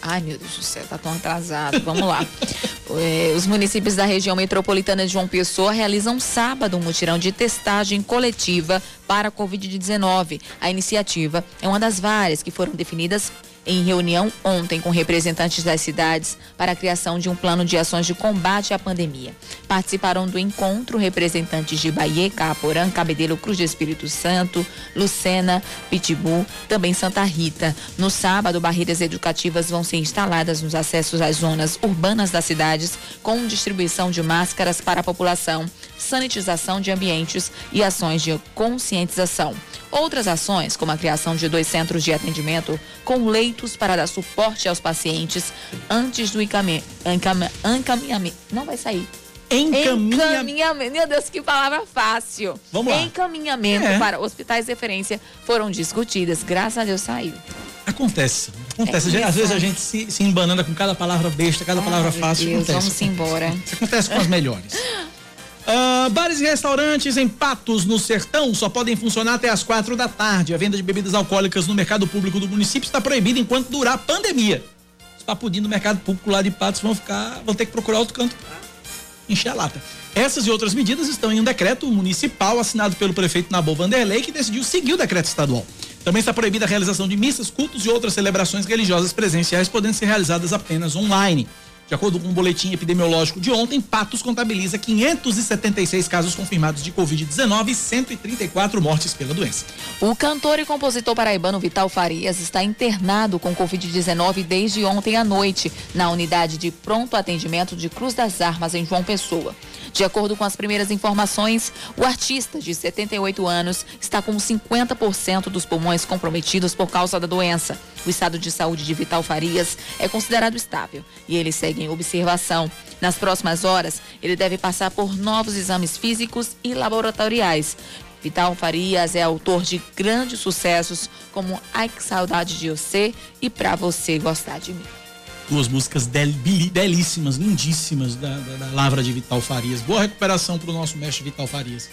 Ai, meu Deus do céu, tá tão atrasado. Vamos lá. É, os municípios da região metropolitana de João Pessoa realizam sábado um mutirão de testagem coletiva para a Covid-19. A iniciativa é uma das várias que foram definidas em reunião ontem com representantes das cidades para a criação de um plano de ações de combate à pandemia. Participaram do encontro representantes de Bahia, Caporã, Cabedelo, Cruz de Espírito Santo, Lucena, Pitbull, também Santa Rita. No sábado, barreiras educativas vão ser instaladas nos acessos às zonas urbanas das cidades, com distribuição de máscaras para a população, sanitização de ambientes e ações de conscientização. Outras ações, como a criação de dois centros de atendimento com leitos para dar suporte aos pacientes antes do encaminhamento. Encaminhamento. Não vai sair. Encaminhamento. Encaminhamento. Meu Deus, que palavra fácil. Vamos lá. Encaminhamento É. para hospitais de referência foram discutidas. Graças a Deus saiu. Acontece. Acontece. É Às vezes a gente se, se embanana com cada palavra besta, cada palavra Ai, fácil. meu Deus, acontece. vamos embora. Isso acontece com as melhores. Ah, bares e restaurantes em Patos, no Sertão, só podem funcionar até as quatro da tarde. A venda de bebidas alcoólicas no mercado público do município está proibida enquanto durar a pandemia. Os papudinhos do mercado público lá de Patos vão ficar, vão ter que procurar outro canto pra encher a lata. Essas e outras medidas estão em um decreto municipal assinado pelo prefeito Nabor Vanderlei, que decidiu seguir o decreto estadual. Também está proibida a realização de missas, cultos e outras celebrações religiosas presenciais, podendo ser realizadas apenas online. De acordo com o boletim epidemiológico de ontem, Patos contabiliza 576 casos confirmados de Covid-19 e 134 mortes pela doença. O cantor e compositor paraibano Vital Farias está internado com Covid-19 desde ontem à noite, na unidade de pronto atendimento de Cruz das Armas, em João Pessoa. De acordo com as primeiras informações, o artista de 78 anos está com 50% dos pulmões comprometidos por causa da doença. O estado de saúde de Vital Farias é considerado estável e ele segue em observação. Nas próximas horas, ele deve passar por novos exames físicos e laboratoriais. Vital Farias é autor de grandes sucessos como Ai que saudade de você e Pra você gostar de mim. Duas músicas del- belíssimas, lindíssimas da, da, da Lavra de Vital Farias. Boa recuperação para o nosso mestre Vital Farias.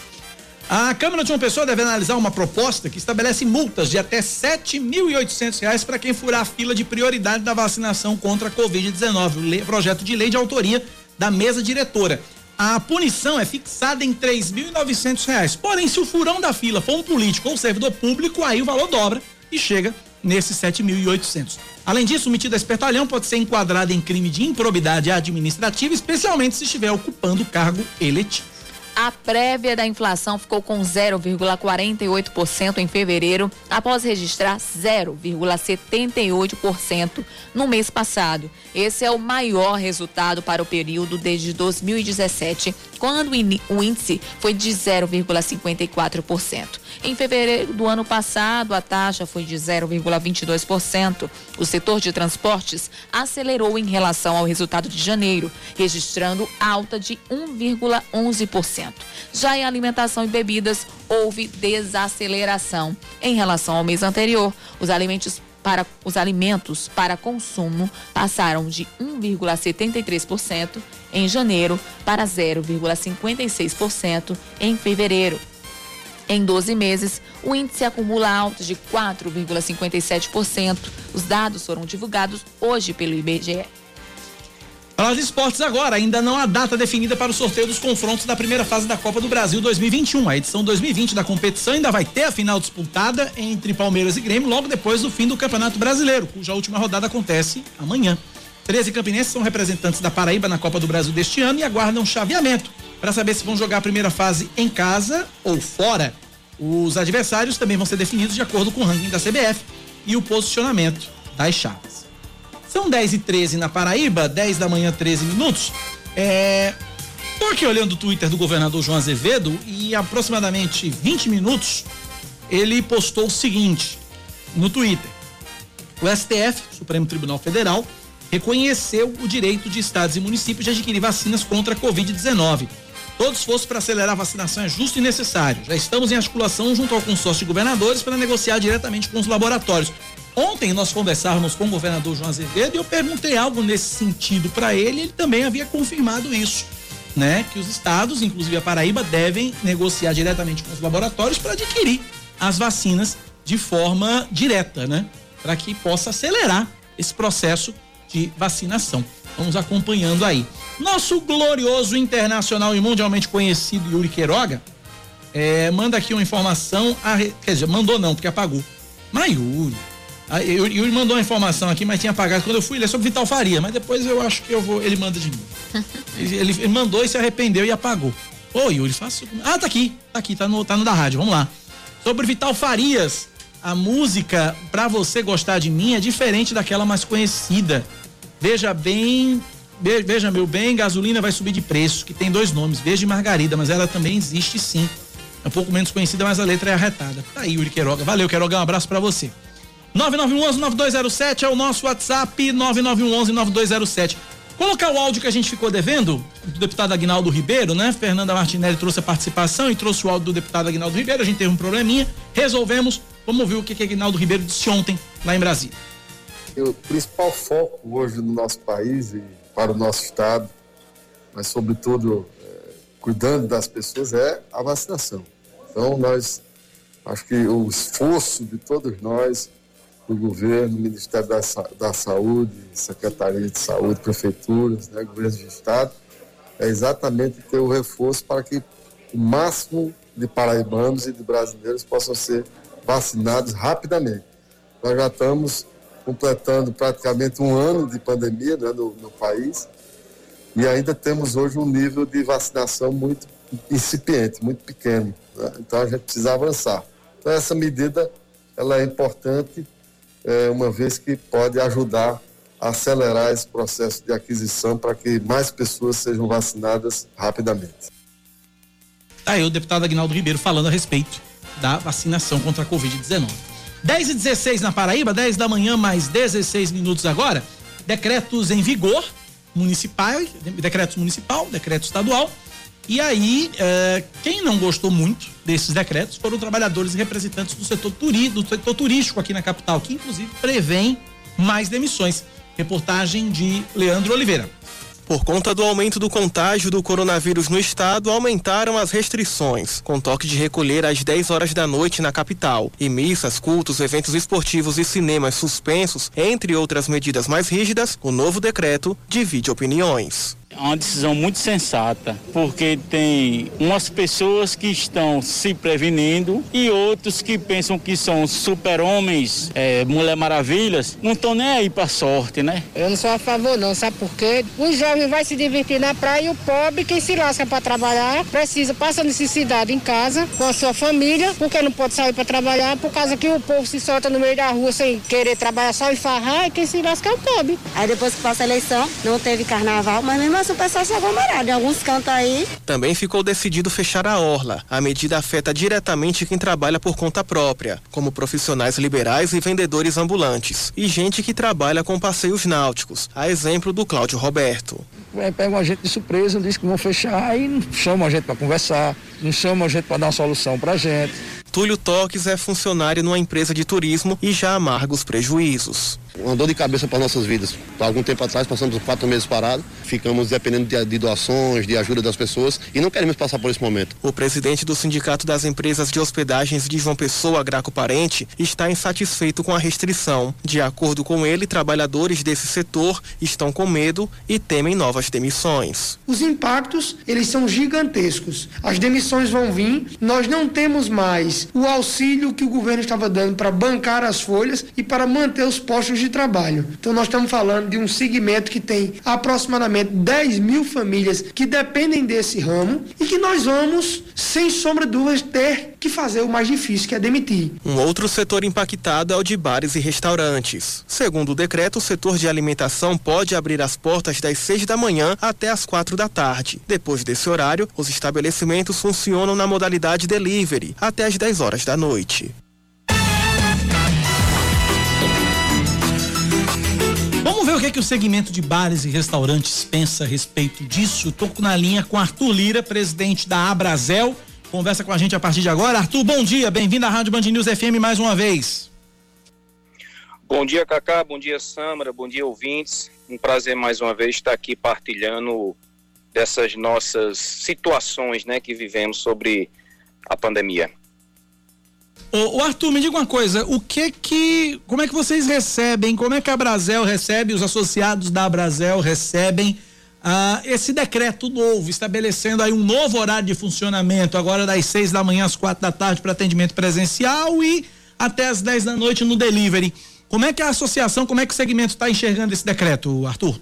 A Câmara de João Pessoa deve analisar uma proposta que estabelece multas de até 7.800 reais para quem furar a fila de prioridade da vacinação contra a Covid-19. O le- projeto de lei de autoria da mesa diretora. A punição é fixada em 3.900 reais. Porém, se o furão da fila for um político ou um servidor público, aí o valor dobra e chega nesses 7.800. Além disso, o metido espertalhão pode ser enquadrado em crime de improbidade administrativa, especialmente se estiver ocupando cargo eletivo. A prévia da inflação ficou com 0,48% em fevereiro, após registrar 0,78% no mês passado. Esse é o maior resultado para o período desde 2017, quando o índice foi de 0,54%. Em fevereiro do ano passado, a taxa foi de 0,22%. O setor de transportes acelerou em relação ao resultado de janeiro, registrando alta de 1,11%. Já em alimentação e bebidas, houve desaceleração. Em relação ao mês anterior, os alimentos para os alimentos para consumo passaram de 1,73% em janeiro para 0,56% em fevereiro. Em 12 meses, o índice acumula alta de 4,57%. Os dados foram divulgados hoje pelo IBGE. Para os esportes agora, ainda não há data definida para o sorteio dos confrontos da primeira fase da Copa do Brasil 2021. A edição 2020 da competição ainda vai ter a final disputada entre Palmeiras e Grêmio logo depois do fim do Campeonato Brasileiro, cuja última rodada acontece amanhã. 13 campinenses são representantes da Paraíba na Copa do Brasil deste ano e aguardam chaveamento para saber se vão jogar a primeira fase em casa ou fora. Os adversários também vão ser definidos de acordo com o ranking da CBF e o posicionamento das chaves. São 10 e 13 na Paraíba, 10 da manhã, 13 minutos. É. Tô aqui olhando o Twitter do governador João Azevedo e aproximadamente 20 minutos ele postou o seguinte no Twitter. O STF, Supremo Tribunal Federal, reconheceu o direito de estados e municípios de adquirir vacinas contra a Covid-19. Todo esforço para acelerar a vacinação é justo e necessário. Já estamos em articulação junto ao consórcio de governadores para negociar diretamente com os laboratórios. Ontem nós conversávamos com o governador João Azevedo e eu perguntei algo nesse sentido para ele, ele também havia confirmado isso, né? Que os estados, inclusive a Paraíba, devem negociar diretamente com os laboratórios para adquirir as vacinas de forma direta, né? Para que possa acelerar esse processo de vacinação. Vamos acompanhando aí. Nosso glorioso internacional e mundialmente conhecido Yuri Queiroga é, manda aqui uma informação, a, quer dizer, mandou não, porque apagou. Mas Yuri, Aí, Yuri mandou uma informação aqui, mas tinha apagado. Quando eu fui, ele é sobre Vital Faria, mas depois eu acho que eu vou. Ele manda de novo. ele, ele, ele, mandou e se arrependeu e apagou. Ô, Yuri, faça. Ah, tá aqui, tá aqui, tá no, tá no da rádio. Vamos lá. Sobre Vital Farias, a música Pra Você Gostar de Mim é diferente daquela mais conhecida. Veja bem. Veja, meu bem, gasolina vai subir de preço, que tem dois nomes, Veja e Margarida, mas ela também existe sim. É um pouco menos conhecida, mas a letra é arretada. Tá aí, Yuri Queiroga. Valeu, Queiroga, um abraço para você. 9911-9207 é o nosso WhatsApp, 9911-9207. Colocar o áudio que a gente ficou devendo, do deputado Agnaldo Ribeiro, né? Fernanda Martinelli trouxe a participação e trouxe o áudio do deputado Agnaldo Ribeiro. A gente teve um probleminha, resolvemos. Vamos ouvir o que, que Agnaldo Ribeiro disse ontem lá em Brasília. O principal foco hoje no nosso país e para o nosso estado, mas sobretudo é, cuidando das pessoas, é a vacinação. Então, nós, acho que o esforço de todos nós do governo, Ministério da, da Saúde, Secretaria de Saúde, prefeituras, né, governos de estado, é exatamente ter o reforço para que o máximo de paraibanos e de brasileiros possam ser vacinados rapidamente. Nós já estamos completando praticamente um ano de pandemia né, no, no país e ainda temos hoje um nível de vacinação muito incipiente, muito pequeno. Né? Então a gente precisa avançar. Então essa medida ela é importante é, uma vez que pode ajudar a acelerar esse processo de aquisição para que mais pessoas sejam vacinadas rapidamente. Tá aí o deputado Agnaldo Ribeiro falando a respeito da vacinação contra a Covid-19. 10 e 16 na Paraíba, 10 da manhã, mais 16 minutos agora. Decretos em vigor, municipal, decretos municipal, decreto estadual e aí, é, quem não gostou muito desses decretos foram trabalhadores e representantes do setor, turi, do setor turístico aqui na capital, que inclusive prevêem mais demissões. Reportagem de Leandro Oliveira. Por conta do aumento do contágio do coronavírus no estado, aumentaram as restrições, com toque de recolher às 10 horas da noite na capital. E missas, cultos, eventos esportivos e cinemas suspensos, entre outras medidas mais rígidas, o novo decreto divide opiniões. É uma decisão muito sensata, porque tem umas pessoas que estão se prevenindo e outros que pensam que são super-homens, é, mulher maravilhas, não estão nem aí para sorte, né? Eu não sou a favor não, sabe por quê? O jovem vai se divertir na praia e o pobre, quem se lasca para trabalhar, precisa, passa necessidade em casa, com a sua família, porque não pode sair para trabalhar, por causa que o povo se solta no meio da rua sem querer trabalhar só e farrar, e quem se lasca é o pobre. Aí depois que passa a eleição, não teve carnaval, mas mesmo assim o pessoal se aglomerar. Em alguns cantos aí. Também ficou decidido fechar a orla. A medida afeta diretamente quem trabalha por conta própria, como profissionais liberais e vendedores ambulantes, e gente que trabalha com passeios náuticos, a exemplo do Cláudio Roberto. É, pegam a gente de surpresa, diz que vão fechar e não chamam a gente para conversar, não chamam a gente para dar uma solução para gente. Túlio Toques é funcionário numa empresa de turismo e já amarga os prejuízos. Uma dor de cabeça para nossas vidas. Há algum tempo atrás passamos quatro meses parados, ficamos dependendo de, de, doações, de ajuda das pessoas e não queremos passar por esse momento. O presidente do Sindicato das Empresas de Hospedagens de João Pessoa, Graco Parente, está insatisfeito com a restrição. De acordo com ele, trabalhadores desse setor estão com medo e temem novas demissões. Os impactos, eles são gigantescos. As demissões vão vir, nós não temos mais o auxílio que o governo estava dando para bancar as folhas e para manter os postos de trabalho. Então nós estamos falando de um segmento que tem aproximadamente 10 mil famílias que dependem desse ramo e que nós vamos, sem sombra de dúvidas, ter que fazer o mais difícil, que é demitir. Um outro setor impactado é o de bares e restaurantes. Segundo o decreto, o setor de alimentação pode abrir as portas das 6 da manhã até as 4 da tarde. Depois desse horário, os estabelecimentos funcionam na modalidade delivery até as 10 horas da noite. Vamos ver o que, é que o segmento de bares e restaurantes pensa a respeito disso. Estou na linha com Arthur Lira, presidente da Abrazel. Conversa com a gente a partir de agora. Arthur, bom dia, bem-vindo à Rádio Band News FM mais uma vez. Bom dia, Cacá, bom dia, Samara, bom dia, ouvintes. Um prazer mais uma vez estar aqui partilhando dessas nossas situações né, que vivemos sobre a pandemia. Ô, Arthur, me diga uma coisa, o que que, como é que vocês recebem, como é que a Brasel recebe, os associados da Brasel recebem ah, esse decreto novo, estabelecendo aí um novo horário de funcionamento, agora das seis da manhã às quatro da tarde para atendimento presencial e até às dez da noite no delivery. Como é que a associação, como é que o segmento está enxergando esse decreto, Arthur?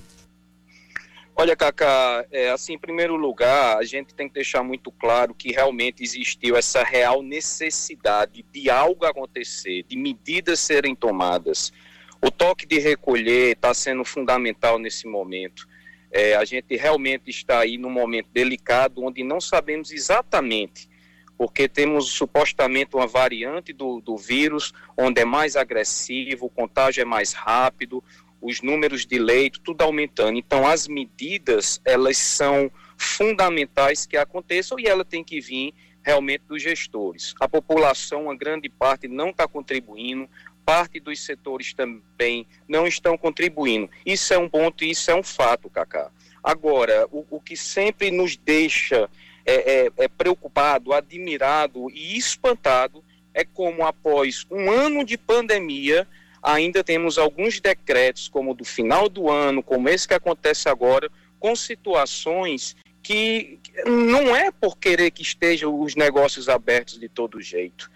Olha, Cacá, é, assim, em primeiro lugar, a gente tem que deixar muito claro que realmente existiu essa real necessidade de algo acontecer, de medidas serem tomadas. O toque de recolher está sendo fundamental nesse momento. É, a gente realmente está aí num momento delicado, onde não sabemos exatamente, porque temos supostamente uma variante do, do vírus, onde é mais agressivo, o contágio é mais rápido, os números de leito, tudo aumentando. Então, as medidas, elas são fundamentais que aconteçam e ela tem que vir realmente dos gestores. A população, uma grande parte, não está contribuindo, parte dos setores também não estão contribuindo. Isso é um ponto e isso é um fato, Cacá. Agora, o, o que sempre nos deixa é, é, é preocupado, admirado e espantado é como após um ano de pandemia ainda temos alguns decretos, como do final do ano, como esse que acontece agora, com situações que não é por querer que estejam os negócios abertos de todo jeito,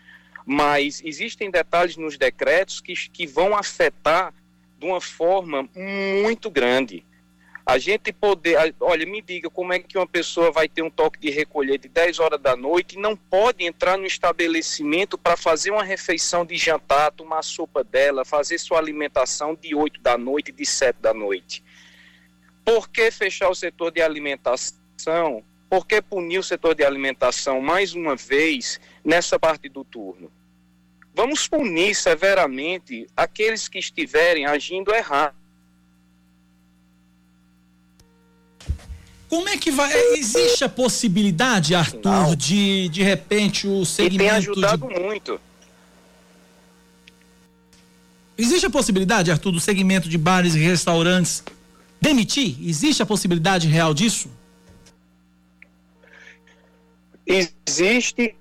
mas existem detalhes nos decretos que, que vão afetar de uma forma muito grande. A gente poder, olha, me diga como é que uma pessoa vai ter um toque de recolher de 10 horas da noite e não pode entrar no estabelecimento para fazer uma refeição de jantar, tomar sopa dela, fazer sua alimentação de 8 da noite, de 7 da noite. Por que fechar o setor de alimentação? Por que punir o setor de alimentação mais uma vez nessa parte do turno? Vamos punir severamente aqueles que estiverem agindo errado Como é que vai? É, existe a possibilidade, Arthur, Não. de de repente o segmento. E tem ajudado de... muito. Existe a possibilidade, Arthur, do segmento de bares e restaurantes demitir? Existe a possibilidade real disso? Existe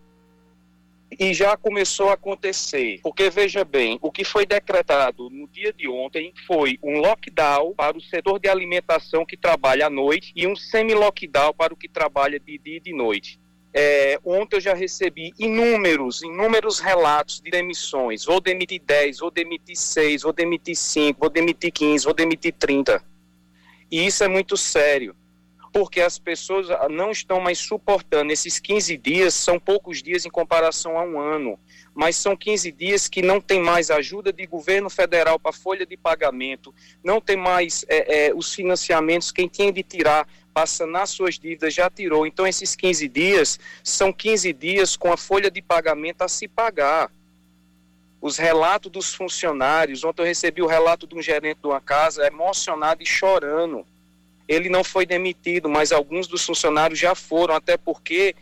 e já começou a acontecer. Porque veja bem, o que foi decretado no dia de ontem foi um lockdown para o setor de alimentação que trabalha à noite e um semi-lockdown para o que trabalha de dia e de noite. É, ontem eu já recebi inúmeros, inúmeros relatos de demissões. Vou demitir 10, vou demitir 6, vou demitir 5, vou demitir 15, vou demitir 30. E isso é muito sério. Porque as pessoas ah, não estão mais suportando. Esses 15 dias são poucos dias em comparação a um ano, mas são 15 dias que não tem mais ajuda de governo federal para folha de pagamento, não tem mais é, é, os financiamentos, quem tinha de tirar para sanar suas dívidas já tirou. Então, esses 15 dias são 15 dias com a folha de pagamento a se pagar os relatos dos funcionários. Ontem eu recebi o relato de um gerente de uma casa emocionado e chorando. Ele não foi demitido, mas alguns dos funcionários já foram, até porque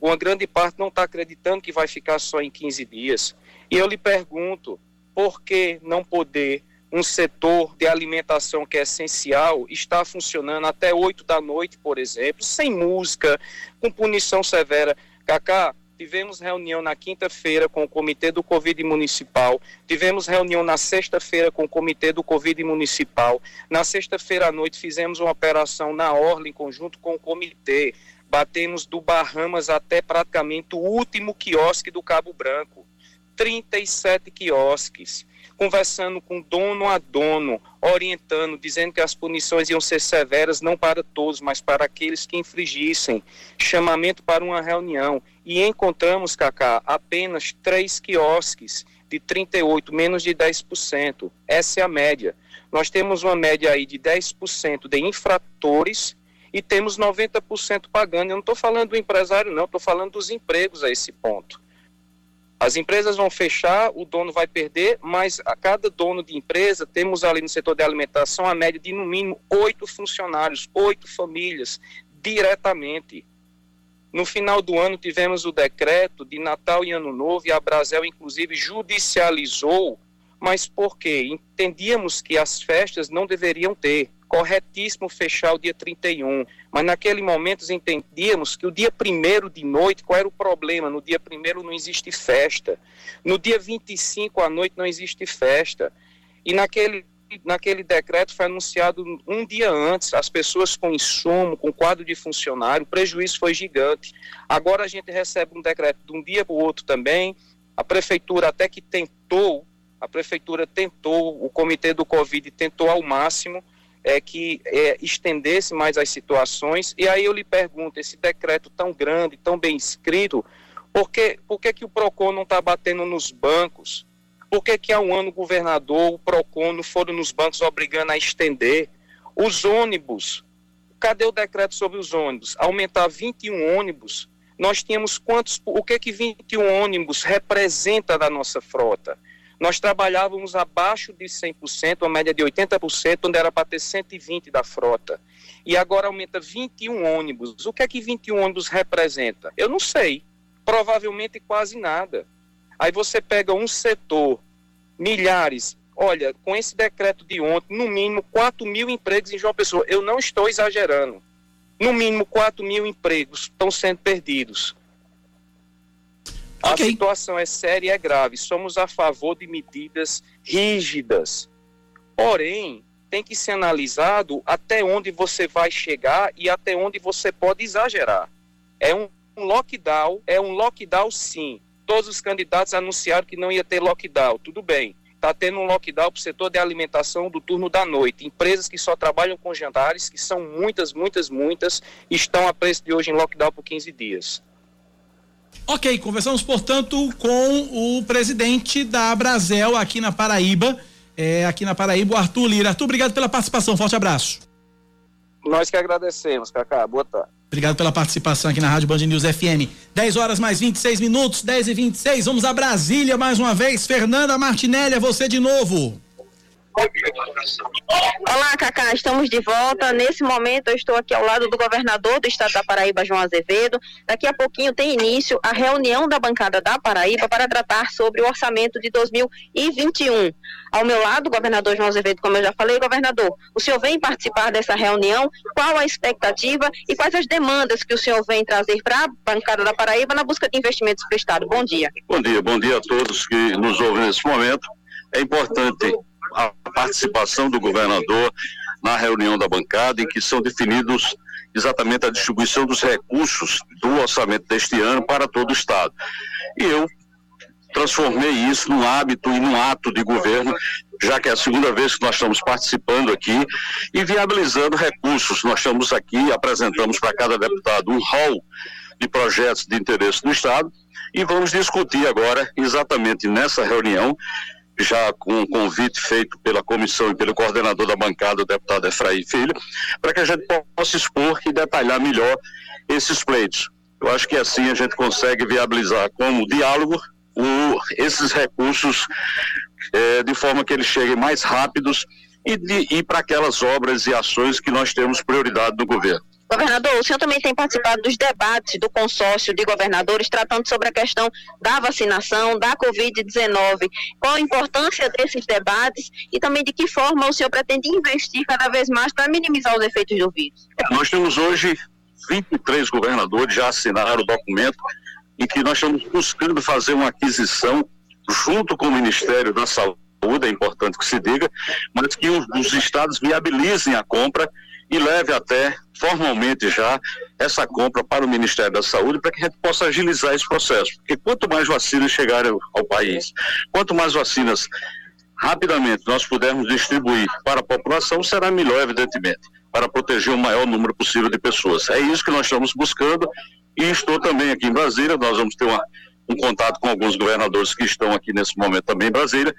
uma grande parte não está acreditando que vai ficar só em 15 dias. E eu lhe pergunto, por que não poder um setor de alimentação que é essencial está funcionando até 8 da noite, por exemplo, sem música, com punição severa? Cacá, Tivemos reunião na quinta-feira com o Comitê do Covid Municipal. Tivemos reunião na sexta-feira com o Comitê do Covid Municipal. Na sexta-feira à noite fizemos uma operação na Orla em conjunto com o comitê. Batemos do Bahamas até praticamente o último quiosque do Cabo Branco. 37 quiosques conversando com dono a dono, orientando, dizendo que as punições iam ser severas não para todos, mas para aqueles que infringissem. Chamamento para uma reunião. E encontramos, Cacá, apenas três quiosques de 38, menos de 10%. Essa é a média. Nós temos uma média aí de 10% de infratores e temos 90% pagando. Eu não estou falando do empresário, não, estou falando dos empregos a esse ponto. As empresas vão fechar, o dono vai perder, mas a cada dono de empresa, temos ali no setor de alimentação a média de no mínimo oito funcionários, oito famílias, diretamente. No final do ano tivemos o decreto de Natal e Ano Novo e a Brasel, inclusive, judicializou, mas por quê? Entendíamos que as festas não deveriam ter corretíssimo fechar o dia 31, mas naquele momento entendíamos que o dia primeiro de noite, qual era o problema? No dia primeiro não existe festa, no dia 25 à noite não existe festa, e naquele naquele decreto foi anunciado um dia antes, as pessoas com insumo, com quadro de funcionário, o prejuízo foi gigante. Agora a gente recebe um decreto de um dia para o outro também, a prefeitura até que tentou, a prefeitura tentou, o comitê do Covid tentou ao máximo, é, que é, estendesse mais as situações. E aí eu lhe pergunto, esse decreto tão grande, tão bem escrito, por que, por que, que o PROCON não está batendo nos bancos? Por que, que há um ano o governador, o PROCON não foram nos bancos obrigando a estender? Os ônibus, cadê o decreto sobre os ônibus? Aumentar 21 ônibus, nós tínhamos quantos, o que que 21 ônibus representa da nossa frota? Nós trabalhávamos abaixo de 100%, uma média de 80%, onde era para ter 120 da frota. E agora aumenta 21 ônibus. O que é que 21 ônibus representa? Eu não sei. Provavelmente quase nada. Aí você pega um setor, milhares. Olha, com esse decreto de ontem, no mínimo 4 mil empregos em João Pessoa. Eu não estou exagerando. No mínimo 4 mil empregos estão sendo perdidos. Okay. A situação é séria e é grave. Somos a favor de medidas rígidas. Porém, tem que ser analisado até onde você vai chegar e até onde você pode exagerar. É um lockdown, é um lockdown sim. Todos os candidatos anunciaram que não ia ter lockdown. Tudo bem. Está tendo um lockdown para o setor de alimentação do turno da noite. Empresas que só trabalham com jantares, que são muitas, muitas, muitas, estão a preço de hoje em lockdown por 15 dias. Ok, conversamos, portanto, com o presidente da Brasel aqui na Paraíba, é, aqui na Paraíba, o Arthur Lira. Arthur, obrigado pela participação, forte abraço. Nós que agradecemos, Cacá. Boa tarde. Obrigado pela participação aqui na Rádio Band News FM. 10 horas mais 26 minutos, 10 e 26. Vamos a Brasília mais uma vez. Fernanda Martinelli, é você de novo. Olá, Cacá, estamos de volta. Nesse momento, eu estou aqui ao lado do governador do estado da Paraíba, João Azevedo. Daqui a pouquinho tem início a reunião da bancada da Paraíba para tratar sobre o orçamento de 2021. Ao meu lado, o governador João Azevedo, como eu já falei, governador, o senhor vem participar dessa reunião? Qual a expectativa e quais as demandas que o senhor vem trazer para a bancada da Paraíba na busca de investimentos para o estado? Bom dia. Bom dia, bom dia a todos que nos ouvem nesse momento. É importante a participação do governador na reunião da bancada, em que são definidos exatamente a distribuição dos recursos do orçamento deste ano para todo o Estado. E eu transformei isso num hábito e num ato de governo já que é a segunda vez que nós estamos participando aqui e viabilizando recursos. Nós estamos aqui, apresentamos para cada deputado um hall de projetos de interesse do Estado e vamos discutir agora, exatamente nessa reunião, já com um convite feito pela comissão e pelo coordenador da bancada, o deputado Efraim Filho, para que a gente possa expor e detalhar melhor esses pleitos. Eu acho que assim a gente consegue viabilizar como diálogo o, esses recursos é, de forma que eles cheguem mais rápidos e, e para aquelas obras e ações que nós temos prioridade no governo. Governador, o senhor também tem participado dos debates do consórcio de governadores tratando sobre a questão da vacinação, da Covid-19. Qual a importância desses debates e também de que forma o senhor pretende investir cada vez mais para minimizar os efeitos do vírus? Nós temos hoje 23 governadores já assinaram o documento em que nós estamos buscando fazer uma aquisição junto com o Ministério da Saúde, é importante que se diga, mas que os, os estados viabilizem a compra e leve até formalmente já essa compra para o Ministério da Saúde para que a gente possa agilizar esse processo. Porque quanto mais vacinas chegarem ao, país, quanto mais vacinas rapidamente nós pudermos distribuir para a população, será melhor, evidentemente, para proteger o maior número possível de pessoas. É isso que nós estamos buscando e estou também aqui em Brasília, nós vamos ter uma, um contato com alguns governadores que estão aqui nesse momento também em Brasília,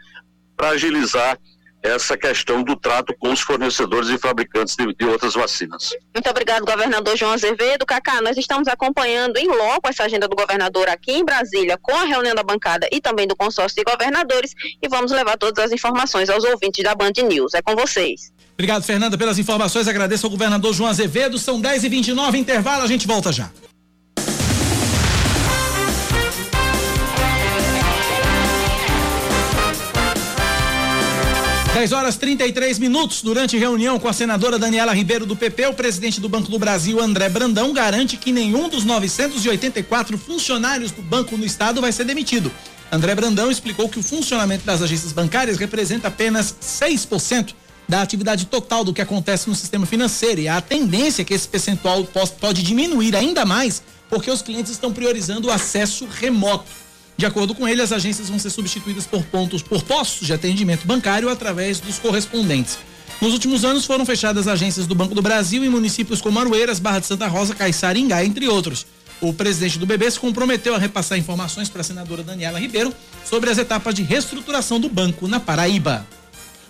para agilizar essa questão do trato com os fornecedores e fabricantes de, de, outras vacinas. Muito obrigado, governador João Azevedo. Cacá, nós estamos acompanhando em loco essa agenda do governador aqui em Brasília, com a reunião da bancada e também do consórcio de governadores, e vamos levar todas as informações aos ouvintes da Band News. É com vocês. Obrigado, Fernanda, pelas informações. Agradeço ao governador João Azevedo. São 10h29, intervalo, a gente volta já. 10 horas 33 minutos. Durante reunião com a senadora Daniela Ribeiro do PP, o presidente do Banco do Brasil, André Brandão, garante que nenhum dos 984 funcionários do banco no estado vai ser demitido. André Brandão explicou que o funcionamento das agências bancárias representa apenas 6% da atividade total do que acontece no sistema financeiro e a tendência é que esse percentual pode diminuir ainda mais porque os clientes estão priorizando o acesso remoto. De acordo com ele, as agências vão ser substituídas por pontos por postos de atendimento bancário através dos correspondentes. Nos últimos anos foram fechadas agências do Banco do Brasil em municípios como Aroeiras, Barra de Santa Rosa, Caiçara Ingá, entre outros. O presidente do BB se comprometeu a repassar informações para a senadora Daniela Ribeiro sobre as etapas de reestruturação do banco na Paraíba.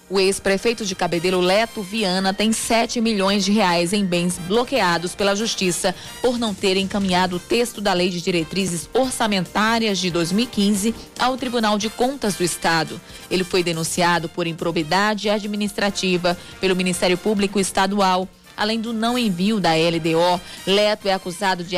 O ex-prefeito de Cabedelo, Leto Viana, tem 7 milhões de reais em bens bloqueados pela Justiça por não ter encaminhado o texto da Lei de Diretrizes Orçamentárias de 2015 ao Tribunal de Contas do Estado. Ele foi denunciado por improbidade administrativa pelo Ministério Público Estadual. Além do não envio da LDO, Leto é acusado de,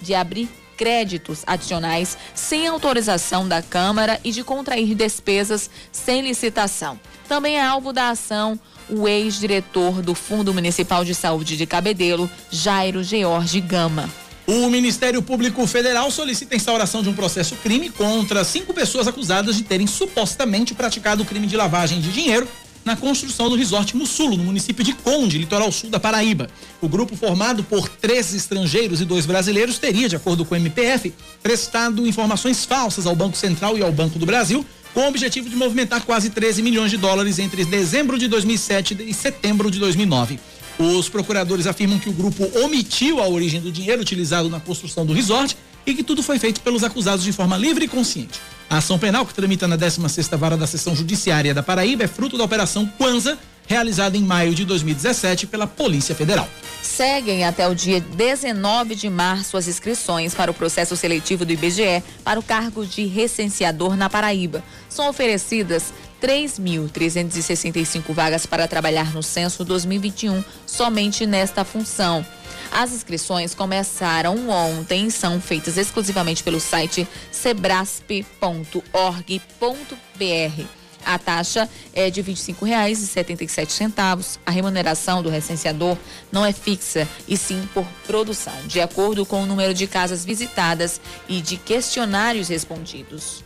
de abrir créditos adicionais sem autorização da Câmara e de contrair despesas sem licitação. Também é alvo da ação o ex-diretor do Fundo Municipal de Saúde de Cabedelo, Jairo George Gama. O Ministério Público Federal solicita a instauração de um processo crime contra cinco pessoas acusadas de terem supostamente praticado o crime de lavagem de dinheiro na construção do resort Mussulo, no município de Conde, litoral sul da Paraíba. O grupo, formado por três estrangeiros e dois brasileiros, teria, de acordo com o MPF, prestado informações falsas ao Banco Central e ao Banco do Brasil, com o objetivo de movimentar quase 13 milhões de dólares entre dezembro de 2007 e setembro de 2009. Os procuradores afirmam que o grupo omitiu a origem do dinheiro utilizado na construção do resort e que tudo foi feito pelos acusados de forma livre e consciente. A ação penal, que tramita na 16ª Vara da Seção Judiciária da Paraíba, é fruto da Operação Kwanza, realizada em maio de 2017 pela Polícia Federal. Seguem até o dia 19 de março as inscrições para o processo seletivo do IBGE para o cargo de recenseador na Paraíba. São oferecidas 3.365 vagas para trabalhar no censo 2021 somente nesta função. As inscrições começaram ontem e são feitas exclusivamente pelo site sebrasp.org.br. A taxa é de R$ 25,77. A remuneração do recenseador não é fixa, e sim por produção, de acordo com o número de casas visitadas e de questionários respondidos.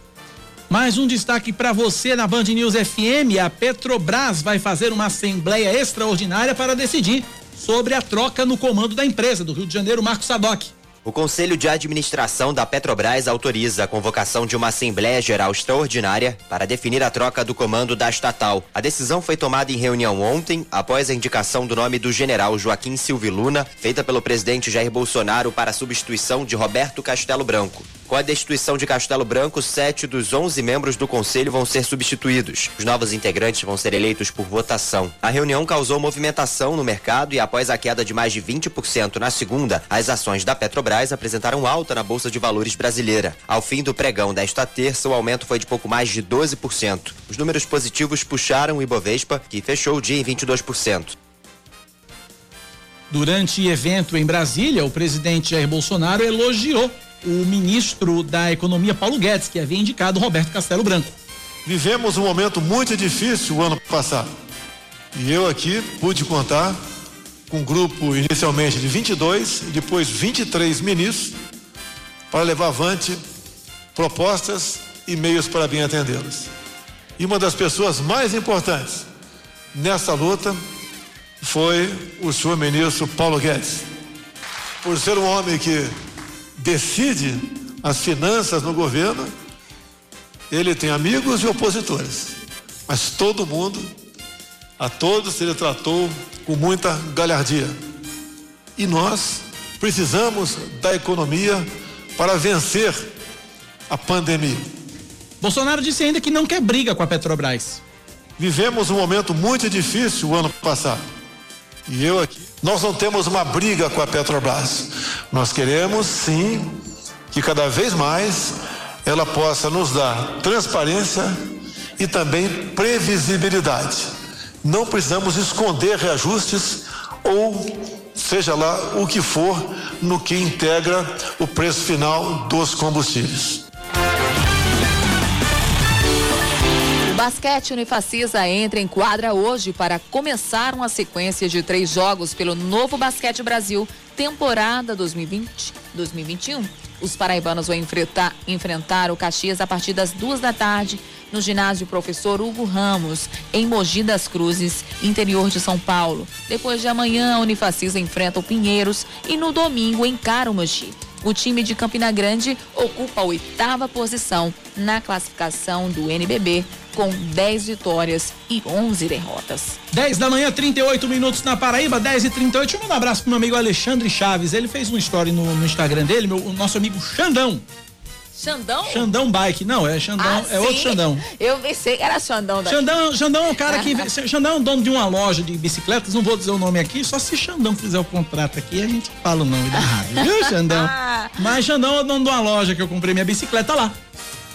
Mais um destaque para você na Band News FM. A Petrobras vai fazer uma assembleia extraordinária para decidir sobre a troca no comando da empresa do Rio de Janeiro, Marcos Sadoc. O Conselho de Administração da Petrobras autoriza a convocação de uma Assembleia Geral Extraordinária para definir a troca do comando da estatal. A decisão foi tomada em reunião ontem, após a indicação do nome do general Joaquim Silva Luna, feita pelo presidente Jair Bolsonaro para a substituição de Roberto Castelo Branco. Com a destituição de Castelo Branco, sete dos onze membros do conselho vão ser substituídos. Os novos integrantes vão ser eleitos por votação. A reunião causou movimentação no mercado e, após a queda de mais de 20% na segunda, as ações da Petrobras apresentaram alta na Bolsa de Valores brasileira. Ao fim do pregão desta terça, o aumento foi de pouco mais de 12%. Os números positivos puxaram o Ibovespa, que fechou o dia em 22%. Durante evento em Brasília, o presidente Jair Bolsonaro elogiou o ministro da Economia Paulo Guedes, que havia indicado Roberto Castelo Branco. Vivemos um momento muito difícil o ano passado. E eu aqui pude contar com um grupo inicialmente de 22 e depois 23 ministros para levar avante propostas e meios para bem atendê-las. E uma das pessoas mais importantes nessa luta foi o senhor ministro Paulo Guedes. Por ser um homem que decide as finanças no governo, ele tem amigos e opositores, mas todo mundo, a todos ele tratou com muita galhardia. E nós precisamos da economia para vencer a pandemia. Bolsonaro disse ainda que não quer briga com a Petrobras. Vivemos um momento muito difícil o ano passado. E eu aqui, nós não temos uma briga com a Petrobras. Nós queremos sim que cada vez mais ela possa nos dar transparência e também previsibilidade. Não precisamos esconder reajustes ou seja lá o que for no que integra o preço final dos combustíveis. Basquete Unifacisa entra em quadra hoje para começar uma sequência de três jogos pelo Novo Basquete Brasil, temporada 2020-2021. Os paraibanos vão enfrentar, enfrentar o Caxias a partir das duas da tarde no ginásio Professor Hugo Ramos, em Mogi das Cruzes, interior de São Paulo. Depois de amanhã, a Unifacisa enfrenta o Pinheiros e no domingo encara o Mogi. O time de Campina Grande ocupa a oitava posição na classificação do NBB, com 10 vitórias e 11 derrotas. 10 da manhã, 38 minutos na Paraíba, 10 e 38. Deixa eu mandar um abraço pro meu amigo Alexandre Chaves. Ele fez uma story no, no Instagram dele, meu, o nosso amigo Xandão. Xandão? Xandão Bike, não, é Xandão, Ah, é outro sim. Xandão. Eu pensei que era Xandão daqui. Xandão, Xandão é um cara que. Xandão é um dono de uma loja de bicicletas, não vou dizer o nome aqui, só se Xandão fizer o contrato aqui, a gente fala o nome da rádio, viu, Xandão? Mas Xandão é o dono de uma loja que eu comprei minha bicicleta lá.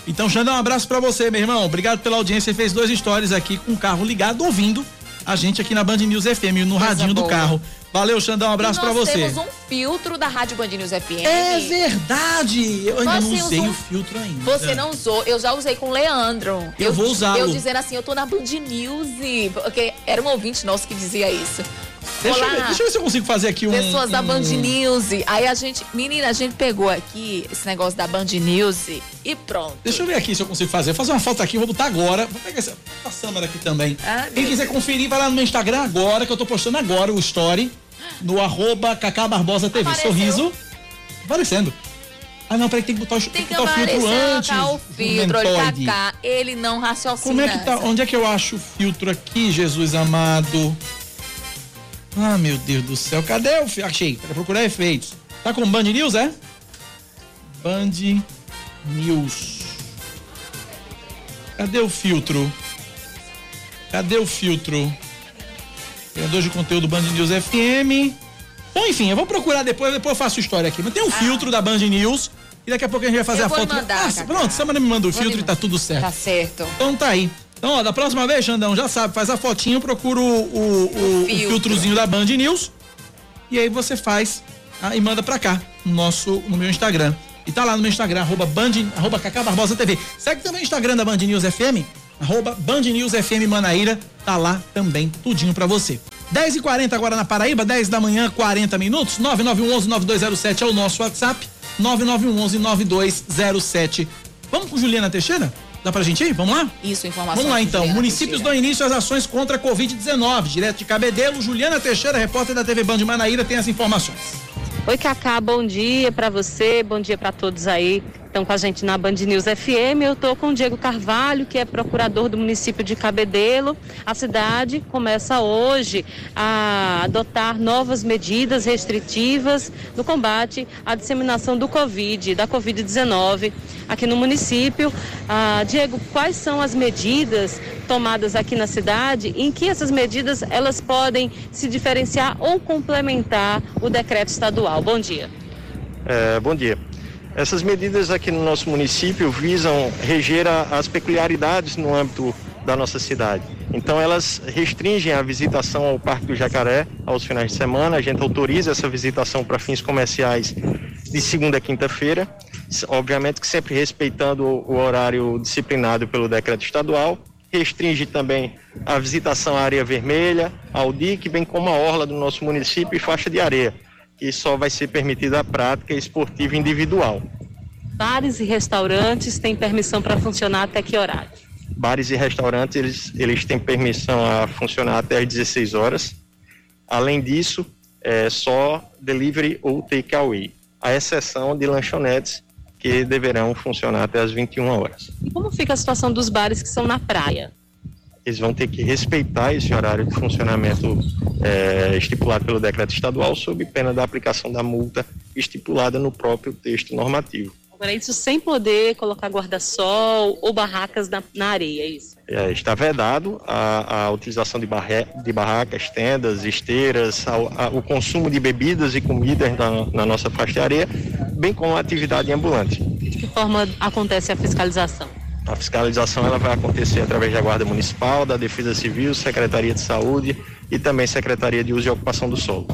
Então, Xandão, um abraço pra você, meu irmão. Obrigado pela audiência. Ele fez dois stories aqui com o carro ligado, ouvindo a gente aqui na Band News FM, no Coisa radinho do carro. Valeu, Xandão, um abraço E pra nós você. temos um filtro da Rádio Band News FM. É verdade! Eu ainda Nós não usei um- o filtro ainda. Você não usou, eu já usei com o Leandro. Eu vou usá-lo. Eu dizendo assim, eu tô na Band News, porque era um ouvinte nosso que dizia isso. Deixa eu, ver, deixa eu ver se eu consigo fazer aqui um. pessoas da Band News. Aí a gente, menina, a gente pegou aqui esse negócio da Band News e pronto. Deixa eu ver aqui se eu consigo fazer. Vou fazer uma foto aqui, vou botar agora. Vou pegar essa a Samara aqui também. Ah, Quem quiser conferir, vai lá no meu Instagram agora, que eu tô postando agora o story. No arroba Cacá Barbosa TV. Apareceu. Sorriso. Aparecendo. Ah, não, peraí, tem que botar o, tem Tem que botar o filtro antes. cá o filtro, ele tá cá, ele não raciocina. Como é que tá? Onde é que eu acho o filtro aqui, Jesus amado? Ah, meu Deus do céu. Cadê o filtro? Achei. Para procurar efeitos. Tá com Band News, é? Band News. Cadê o filtro? Cadê o filtro? Criador de conteúdo Band News FM. Bom, enfim, eu vou procurar depois, depois eu faço história aqui. Mas tem um filtro da Band News e daqui a pouco a gente vai fazer Ah. Eu a foto. mandar, Ah, pronto, Samara me manda o Vou filtro e tá tudo certo. Tá certo. Então tá aí. Então, ó, da próxima vez, Xandão, já sabe, faz a fotinho, procura o, o, o- o filtro. filtrozinho da Band News e aí você faz ah, e manda pra cá, no nosso, no meu Instagram. E tá lá no meu Instagram, arroba, Band, arroba Cacá Barbosa TV. Segue também o Instagram da Band News FM, arroba Band News FM Manaíra, tá lá também, tudinho pra você. 10 e 40 agora na Paraíba, 10 da manhã, 40 minutos, 9911-9207 é o nosso WhatsApp, 9911-9207. Vamos com Juliana Teixeira? Dá pra gente ir? Vamos lá? Isso, informação. Vamos lá então. Municípios dão início às ações contra a Covid-19. Direto de Cabedelo, Juliana Teixeira, repórter da TV Band de Manaíra, tem as informações. Oi, Cacá, bom dia para você, bom dia para todos aí estão com a gente na Band News FM. Eu estou com o Diego Carvalho, que é procurador do município de Cabedelo. A cidade começa hoje a adotar novas medidas restritivas no combate à disseminação do Covid, da Covid-19 aqui no município. Ah, Diego, quais são as medidas tomadas aqui na cidade? Em que essas medidas elas podem se diferenciar ou complementar o decreto estadual? Bom dia. É, bom dia. Essas medidas aqui no nosso município visam reger as peculiaridades no âmbito da nossa cidade. Então elas restringem a visitação ao Parque do Jacaré aos finais de semana. A gente autoriza essa visitação para fins comerciais de segunda a quinta-feira, obviamente que sempre respeitando o horário disciplinado pelo decreto estadual. Restringe também a visitação à área vermelha, ao DIC, bem como a orla do nosso município e faixa de areia que só vai ser permitida a prática esportiva individual. Bares e restaurantes têm permissão para funcionar até que horário? Bares e restaurantes eles, eles têm permissão a funcionar até às 16 horas. Além disso, é só delivery ou takeaway, à exceção de lanchonetes que deverão funcionar até às 21 horas. E como fica a situação dos bares que são na praia? Eles vão ter que respeitar esse horário de funcionamento é, estipulado pelo decreto estadual, sob pena da aplicação da multa estipulada no próprio texto normativo. Agora, isso sem poder colocar guarda-sol ou barracas na, na areia, é isso? É, está vedado a, a utilização de, barre, de barracas, tendas, esteiras, a, a, o consumo de bebidas e comidas na, na nossa faixa de areia, bem como a atividade ambulante. De que forma acontece a fiscalização? A fiscalização ela vai acontecer através da Guarda Municipal, da Defesa Civil, Secretaria de Saúde e também Secretaria de Uso e Ocupação do Solo.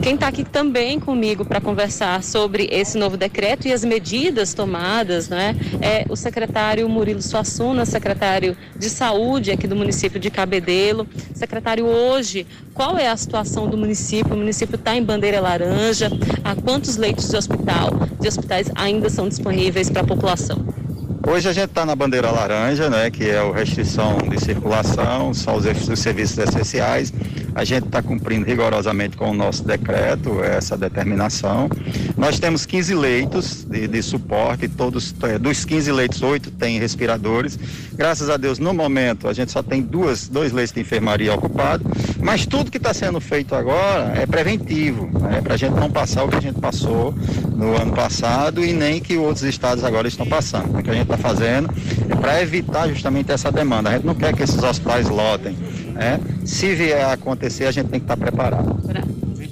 Quem está aqui também comigo para conversar sobre esse novo decreto e as medidas tomadas, né, é o secretário Murilo Suassuna, secretário de Saúde aqui do município de Cabedelo. Secretário, hoje, qual é a situação do município? O município está em bandeira laranja. Há quantos leitos de hospital, de hospitais ainda são disponíveis para a população? Hoje a gente está na bandeira laranja, né, que é a restrição de circulação, são os, os serviços essenciais. A gente está cumprindo rigorosamente com o nosso decreto, essa determinação. Nós temos 15 leitos de, de suporte, todos é, dos 15 leitos, oito têm respiradores. Graças a Deus, no momento, a gente só tem duas, dois leitos de enfermaria ocupados, mas tudo que está sendo feito agora é preventivo, né, para a gente não passar o que a gente passou no ano passado e nem que outros estados agora estão passando. O que a gente está fazendo é para evitar justamente essa demanda. A gente não quer que esses hospitais lotem. Né? Se vier a acontecer, a gente tem que estar preparado.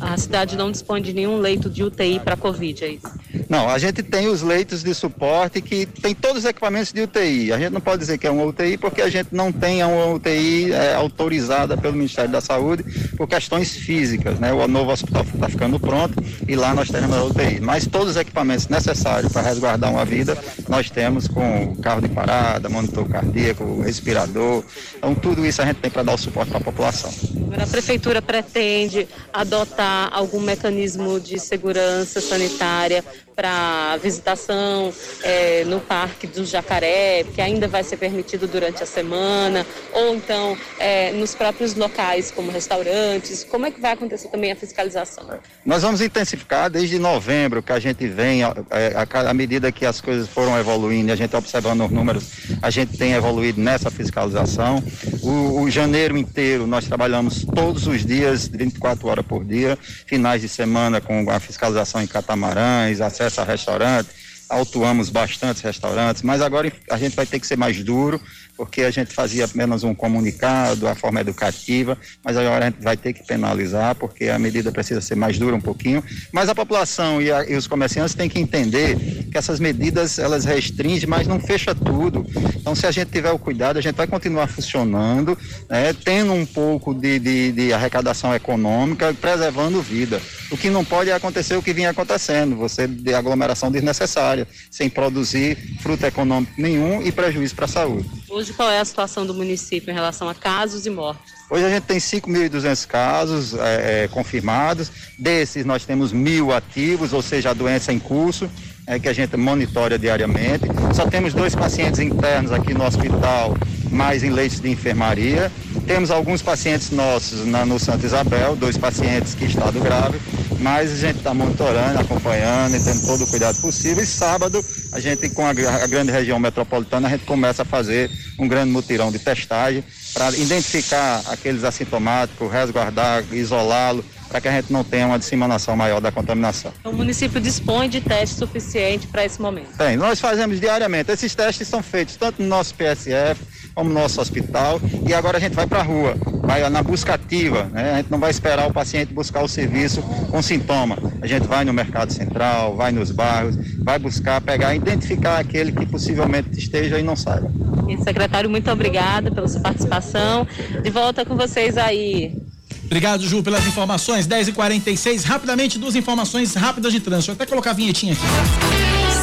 A cidade não dispõe de nenhum leito de UTI para Covid, é isso? Não, a gente tem os leitos de suporte que tem todos os equipamentos de UTI. A gente não pode dizer que é uma UTI porque a gente não tem uma UTI é, autorizada pelo Ministério da Saúde por questões físicas, né? O novo hospital está ficando pronto e lá nós teremos a UTI. Mas todos os equipamentos necessários para resguardar uma vida nós temos com carro de parada, monitor cardíaco, respirador. Então tudo isso a gente tem para dar o suporte para a população. A prefeitura pretende adotar algum mecanismo de segurança sanitária para visitação é, no Parque do Jacaré, que ainda vai ser permitido durante a semana, ou então é, nos próprios locais, como restaurantes? Como é que vai acontecer também a fiscalização? Nós vamos intensificar desde novembro, que a gente vem, à medida que as coisas foram evoluindo, a gente observando os números, a gente tem evoluído nessa fiscalização. O, o janeiro inteiro nós trabalhamos todos os dias, 24 horas por dia, finais de semana com a fiscalização em catamarãs, acesso acesso a restaurante, autuamos bastantes restaurantes, mas agora a gente vai ter que ser mais duro, porque a gente fazia apenas um comunicado, a forma educativa, mas agora a gente vai ter que penalizar, porque a medida precisa ser mais dura um pouquinho. Mas a população e, a, e os comerciantes têm que entender que essas medidas elas restringem, mas não fecha tudo. Então, se a gente tiver o cuidado, a gente vai continuar funcionando, né, tendo um pouco de, de, de arrecadação econômica, preservando vida. O que não pode é acontecer o que vinha acontecendo, você de aglomeração desnecessária, sem produzir fruto econômico nenhum e prejuízo para a saúde. Hoje, qual é a situação do município em relação a casos e mortes? Hoje a gente tem 5.200 casos é, é, confirmados, desses nós temos mil ativos, ou seja, a doença em curso, é, que a gente monitora diariamente. Só temos dois pacientes internos aqui no hospital, mais em leitos de enfermaria. Temos alguns pacientes nossos na, no Santa Isabel, dois pacientes que estado grave, mas a gente está monitorando, acompanhando e tendo todo o cuidado possível. E sábado, a gente, com a, a grande região metropolitana, a gente começa a fazer um grande mutirão de testagem para identificar aqueles assintomáticos, resguardar, isolá-lo, para que a gente não tenha uma disseminação maior da contaminação. O município dispõe de teste suficiente para esse momento? Tem, nós fazemos diariamente. Esses testes são feitos tanto no nosso PSF como no nosso hospital e agora a gente vai para a rua, vai na busca ativa, né? A gente não vai esperar o paciente buscar o serviço com sintoma. A gente vai no mercado central, vai nos bairros, vai buscar, pegar, identificar aquele que possivelmente esteja e não saiba. E, secretário, muito obrigada pela sua participação. De volta com vocês aí. Obrigado, Ju, pelas informações. 10h46. Rapidamente, duas informações rápidas de trânsito. Eu até colocar a vinhetinha aqui.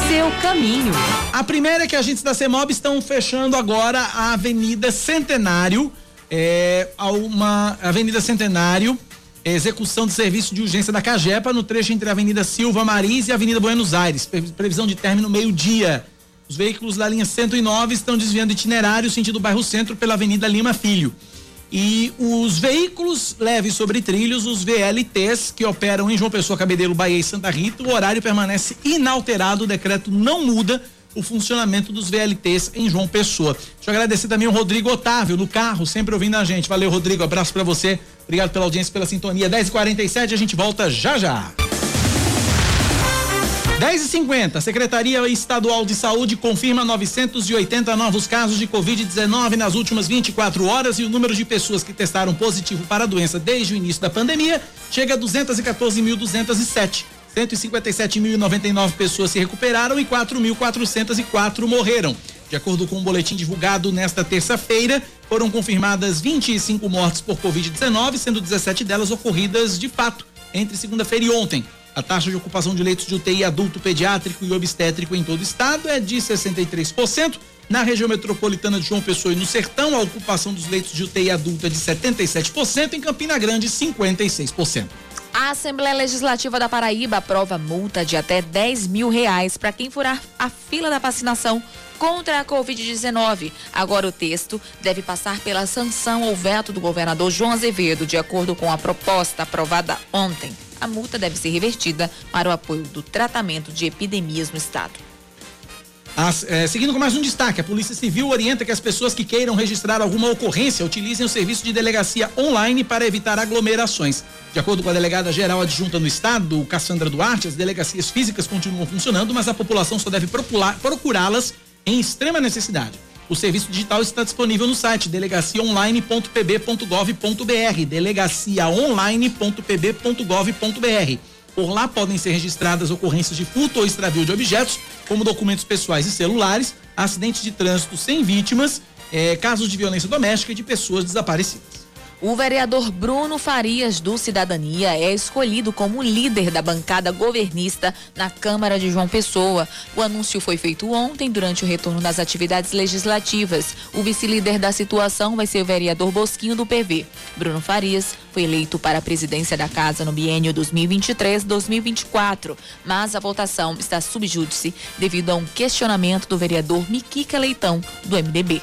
Seu caminho. A primeira é que agentes da CEMOB estão fechando agora a Avenida Centenário. É, uma Avenida Centenário, execução de serviço de urgência da Cagepa no trecho entre a Avenida Silva Maris e a Avenida Buenos Aires. Previsão de término meio-dia. Os veículos da linha 109 estão desviando itinerário sentido bairro Centro pela Avenida Lima Filho. E os veículos leves sobre trilhos, os VLTs, que operam em João Pessoa, Cabedelo, Bahia e Santa Rita, o horário permanece inalterado, o decreto não muda o funcionamento dos VLTs em João Pessoa. Deixa eu agradecer também o Rodrigo Otávio, no carro, sempre ouvindo a gente. Valeu, Rodrigo, abraço para você. Obrigado pela audiência, pela sintonia. 10h47, a gente volta já já. 10 e 50 Secretaria Estadual de Saúde confirma 980 novos casos de Covid-19 nas últimas 24 horas e o número de pessoas que testaram positivo para a doença desde o início da pandemia chega a 214.207. 157.099 pessoas se recuperaram e 4.404 morreram. De acordo com um boletim divulgado nesta terça-feira, foram confirmadas 25 mortes por Covid-19, sendo 17 delas ocorridas de fato entre segunda-feira e ontem. A taxa de ocupação de leitos de UTI adulto, pediátrico e obstétrico em todo o estado é de 63%. Na região metropolitana de João Pessoa e no Sertão, a ocupação dos leitos de UTI adulta é de 77%, em Campina Grande, 56%. A Assembleia Legislativa da Paraíba aprova multa de até 10 mil reais para quem furar a fila da vacinação contra a Covid-19. Agora o texto deve passar pela sanção ou veto do governador João Azevedo, de acordo com a proposta aprovada ontem a multa deve ser revertida para o apoio do tratamento de epidemias no estado. As, é, seguindo com mais um destaque, a Polícia Civil orienta que as pessoas que queiram registrar alguma ocorrência utilizem o serviço de delegacia online para evitar aglomerações. De acordo com a delegada geral adjunta no estado, Cassandra Duarte, as delegacias físicas continuam funcionando, mas a população só deve procurá-las em extrema necessidade. O serviço digital está disponível no site delegaciaonline.pb.gov.br, delegaciaonline.pb.gov.br. Por lá podem ser registradas ocorrências de furto ou extravio de objetos, como documentos pessoais e celulares, acidentes de trânsito sem vítimas, eh, casos de violência doméstica e de pessoas desaparecidas. O vereador Bruno Farias, do Cidadania, é escolhido como líder da bancada governista na Câmara de João Pessoa. O anúncio foi feito ontem, durante o retorno das atividades legislativas. O vice-líder da situação vai ser o vereador Bosquinho do PV. Bruno Farias foi eleito para a presidência da Casa no biênio 2023-2024, mas a votação está subjúdice devido a um questionamento do vereador Miquica Leitão, do MDB.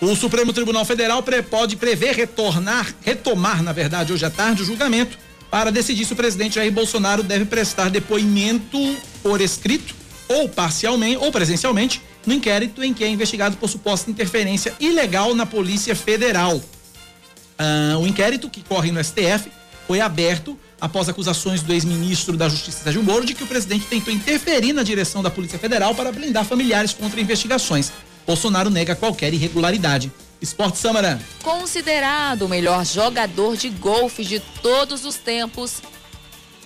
O Supremo Tribunal Federal pode prever retornar, retomar, na verdade, hoje à tarde, o julgamento para decidir se o presidente Jair Bolsonaro deve prestar depoimento por escrito ou parcialmente ou presencialmente no inquérito em que é investigado por suposta interferência ilegal na Polícia Federal. Ah, o inquérito que corre no STF foi aberto após acusações do ex-ministro da Justiça Sérgio Moro de que o presidente tentou interferir na direção da Polícia Federal para blindar familiares contra investigações. Bolsonaro nega qualquer irregularidade. Esporte Samara. Considerado o melhor jogador de golfe de todos os tempos,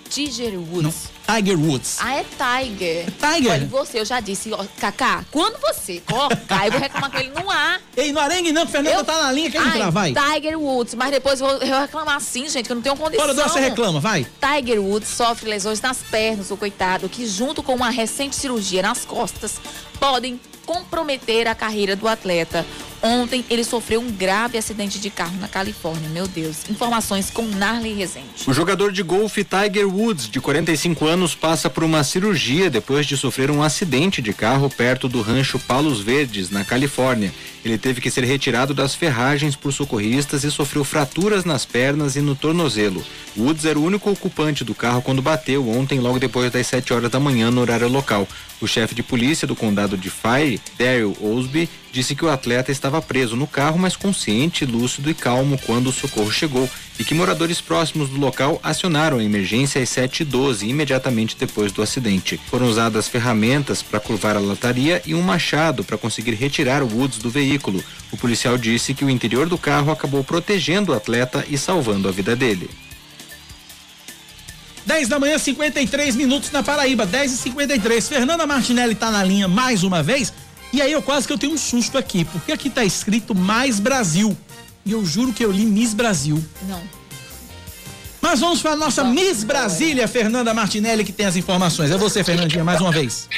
Tiger Woods. Não. Tiger Woods. Ah, é Tiger. É Tiger. Olha, você, eu já disse, ó, Kaká, quando você colocar, eu vou reclamar com ele no ar. Ei, no arengue não, Fernanda eu... tá na linha, quer Ai, entrar, vai. Tiger Woods, mas depois eu vou, reclamar assim, gente, que eu não tenho condição. Fora você reclama, vai. Tiger Woods sofre lesões nas pernas, o coitado, que junto com uma recente cirurgia nas costas, podem comprometer a carreira do atleta. Ontem ele sofreu um grave acidente de carro na Califórnia. Meu Deus. Informações com Narley Rezende. O jogador de golfe Tiger Woods, de 45 anos, passa por uma cirurgia depois de sofrer um acidente de carro perto do rancho Palos Verdes, na Califórnia. Ele teve que ser retirado das ferragens por socorristas e sofreu fraturas nas pernas e no tornozelo. Woods era o único ocupante do carro quando bateu ontem, logo depois das 7 horas da manhã, no horário local. O chefe de polícia do condado de Fire, Daryl Osby, disse que o atleta estava preso no carro, mas consciente, lúcido e calmo quando o socorro chegou e que moradores próximos do local acionaram a emergência às 7h12, imediatamente depois do acidente. Foram usadas ferramentas para curvar a lataria e um machado para conseguir retirar o Woods do veículo. O policial disse que o interior do carro acabou protegendo o atleta e salvando a vida dele. 10 da manhã, 53 minutos na Paraíba, 10 e 53 Fernanda Martinelli tá na linha mais uma vez. E aí eu quase que eu tenho um susto aqui, porque aqui tá escrito Mais Brasil. E eu juro que eu li Miss Brasil. Não. Mas vamos para a nossa Miss Brasília, Fernanda Martinelli, que tem as informações. É você, Fernandinha, mais uma vez.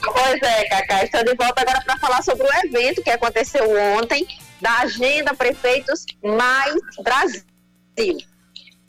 Pois é, Cacá, estou de volta agora para falar sobre o evento que aconteceu ontem da Agenda Prefeitos Mais Brasil.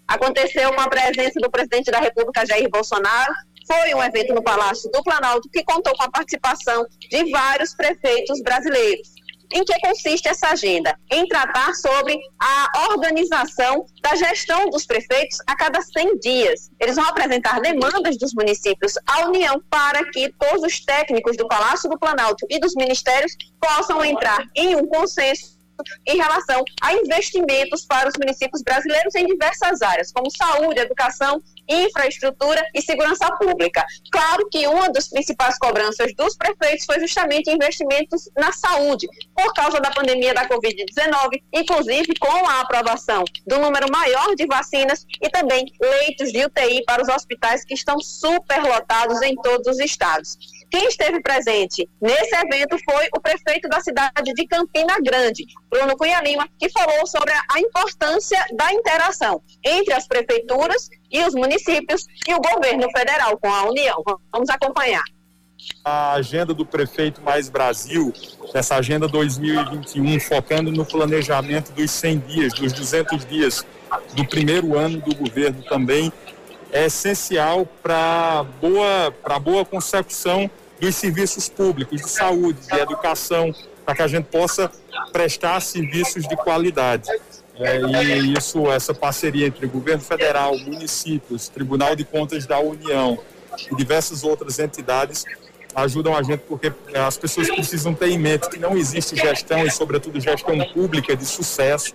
Aconteceu com a presença do presidente da República, Jair Bolsonaro. Foi um evento no Palácio do Planalto que contou com a participação de vários prefeitos brasileiros. Em que consiste essa agenda? Em tratar sobre a organização da gestão dos prefeitos a cada 100 dias. Eles vão apresentar demandas dos municípios à União para que todos os técnicos do Palácio do Planalto e dos ministérios possam entrar em um consenso em relação a investimentos para os municípios brasileiros em diversas áreas, como saúde, educação, infraestrutura e segurança pública. Claro que uma das principais cobranças dos prefeitos foi justamente investimentos na saúde, por causa da pandemia da Covid-19, inclusive com a aprovação do número maior de vacinas e também leitos de UTI para os hospitais que estão superlotados em todos os estados. Quem esteve presente nesse evento foi o prefeito da cidade de Campina Grande, Bruno Cunha Lima, que falou sobre a importância da interação entre as prefeituras e os municípios e o governo federal com a União. Vamos acompanhar. A agenda do Prefeito Mais Brasil, essa agenda 2021, focando no planejamento dos 100 dias, dos 200 dias do primeiro ano do governo também, é essencial para boa, para boa consecução dos serviços públicos de saúde, de educação, para que a gente possa prestar serviços de qualidade. É, e isso, essa parceria entre governo federal, municípios, Tribunal de Contas da União e diversas outras entidades ajudam a gente porque as pessoas precisam ter em mente que não existe gestão e, sobretudo, gestão pública de sucesso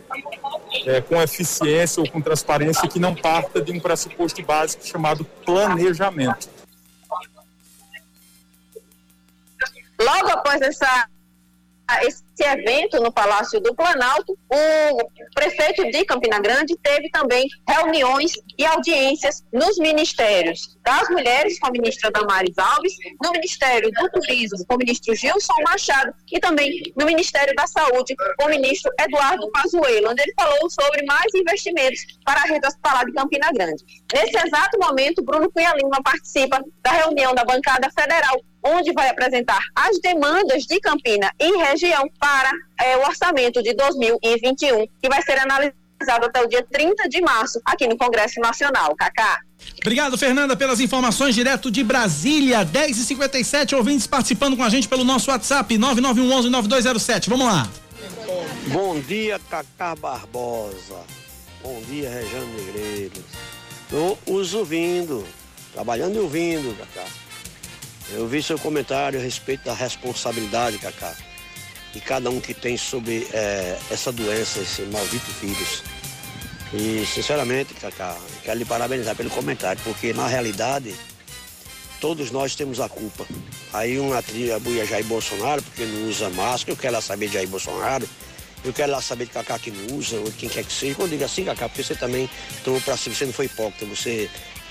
é, com eficiência ou com transparência que não parta de um pressuposto básico chamado planejamento. Logo após essa esse evento no Palácio do Planalto, o prefeito de Campina Grande teve também reuniões e audiências nos ministérios das mulheres com a ministra Damares Alves, no Ministério do Turismo com o ministro Gilson Machado e também no Ministério da Saúde com o ministro Eduardo Pazuello, onde ele falou sobre mais investimentos para a rede hospitalar de Campina Grande. Nesse exato momento, Bruno Cunha Lima participa da reunião da bancada federal onde vai apresentar as demandas de Campina e região para é, o orçamento de 2021, que vai ser analisado até o dia 30 de março aqui no Congresso Nacional. Cacá. Obrigado, Fernanda, pelas informações direto de Brasília. 10 e 57 ouvintes participando com a gente pelo nosso WhatsApp 9911-9207. Vamos lá. Bom dia, Cacá Barbosa. Bom dia, Rejane Negreiros. Estou os ouvindo, trabalhando e ouvindo, Cacá. Eu vi seu comentário a respeito da responsabilidade, Cacá, de cada um que tem sobre é, essa doença, esse maldito vírus. E, sinceramente, Cacá, quero lhe parabenizar pelo comentário, porque na realidade todos nós temos a culpa. Aí um atribui a Jair Bolsonaro porque não usa máscara, eu quero lá saber de Jair Bolsonaro, eu quero lá saber de Cacá que não usa, ou quem quer que seja. Quando eu digo assim, Cacá, porque você também tomou para si, você não foi hipócrita, você.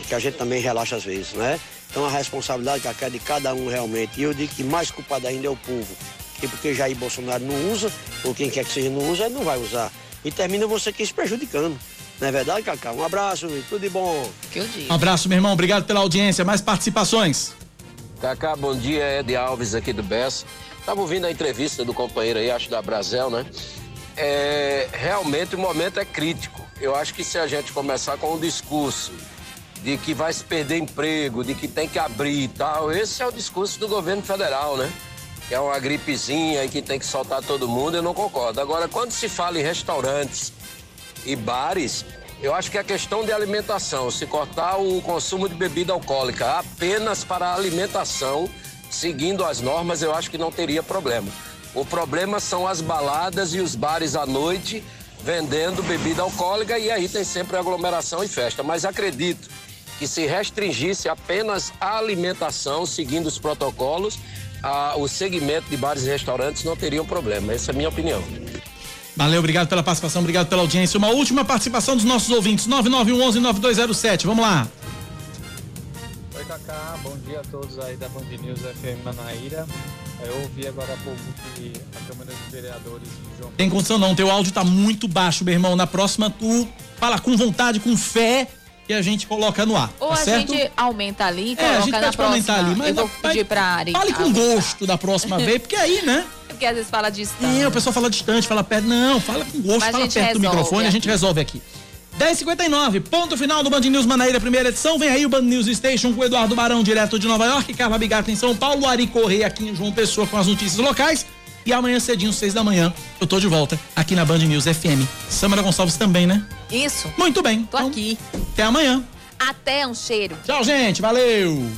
que a gente também relaxa às vezes, né? Então a responsabilidade que é de cada um realmente. E eu digo que mais culpado ainda é o povo. Que porque Jair Bolsonaro não usa, ou quem quer que seja não usa, ele não vai usar. E termina você aqui se prejudicando. Não é verdade, Cacá? Um abraço e tudo de bom. Que eu digo. Um abraço, meu irmão. Obrigado pela audiência. Mais participações. Cacá, bom dia. Ed Alves aqui do BES. Estava ouvindo a entrevista do companheiro aí, acho da Brasel, né? É, realmente o momento é crítico. Eu acho que se a gente começar com um discurso de que vai se perder emprego, de que tem que abrir e tal. Esse é o discurso do governo federal, né? que é uma gripezinha e que tem que soltar todo mundo, eu não concordo. Agora, quando se fala em restaurantes e bares, eu acho que a questão de alimentação, se cortar o consumo de bebida alcoólica apenas para alimentação, seguindo as normas, eu acho que não teria problema. O problema são as baladas e os bares à noite vendendo bebida alcoólica e aí tem sempre aglomeração e festa. Mas acredito que se restringisse apenas a alimentação, seguindo os protocolos, a, o segmento de bares e restaurantes não teriam problema. Essa é a minha opinião. Valeu, obrigado pela participação, obrigado pela audiência. Uma última participação dos nossos ouvintes, 9911-9207. Vamos lá. Oi, Cacá. Bom dia a todos aí da Band News FM Manaíra. Eu ouvi agora há pouco que a Câmara de Vereadores João Tem condição não, teu áudio tá muito baixo, meu irmão. Na próxima tu fala com vontade, com fé que a gente coloca no ar. Ou tá a certo? gente aumenta ali e É, coloca a gente na pede pra aumentar ali, mas eu vou vai- pedir pra Ari. Fale com aumentar. gosto da próxima vez, porque aí, né? Porque às vezes fala distante. É, o pessoal fala distante, fala perto. Não, fala com gosto, Mas fala perto do microfone, a gente resolve aqui. 10h59, ponto final do Band News Manaíra, primeira edição. Vem aí o Band News Station com o Eduardo Barão, direto de Nova York, Carla Bigato em São Paulo, Ari Correia aqui em João Pessoa com as notícias locais. E amanhã cedinho, seis da manhã, eu tô de volta aqui na Band News FM. Samara Gonçalves também, né? Isso. Muito bem. Tô aqui. Até amanhã. Até um cheiro. Tchau, gente. Valeu.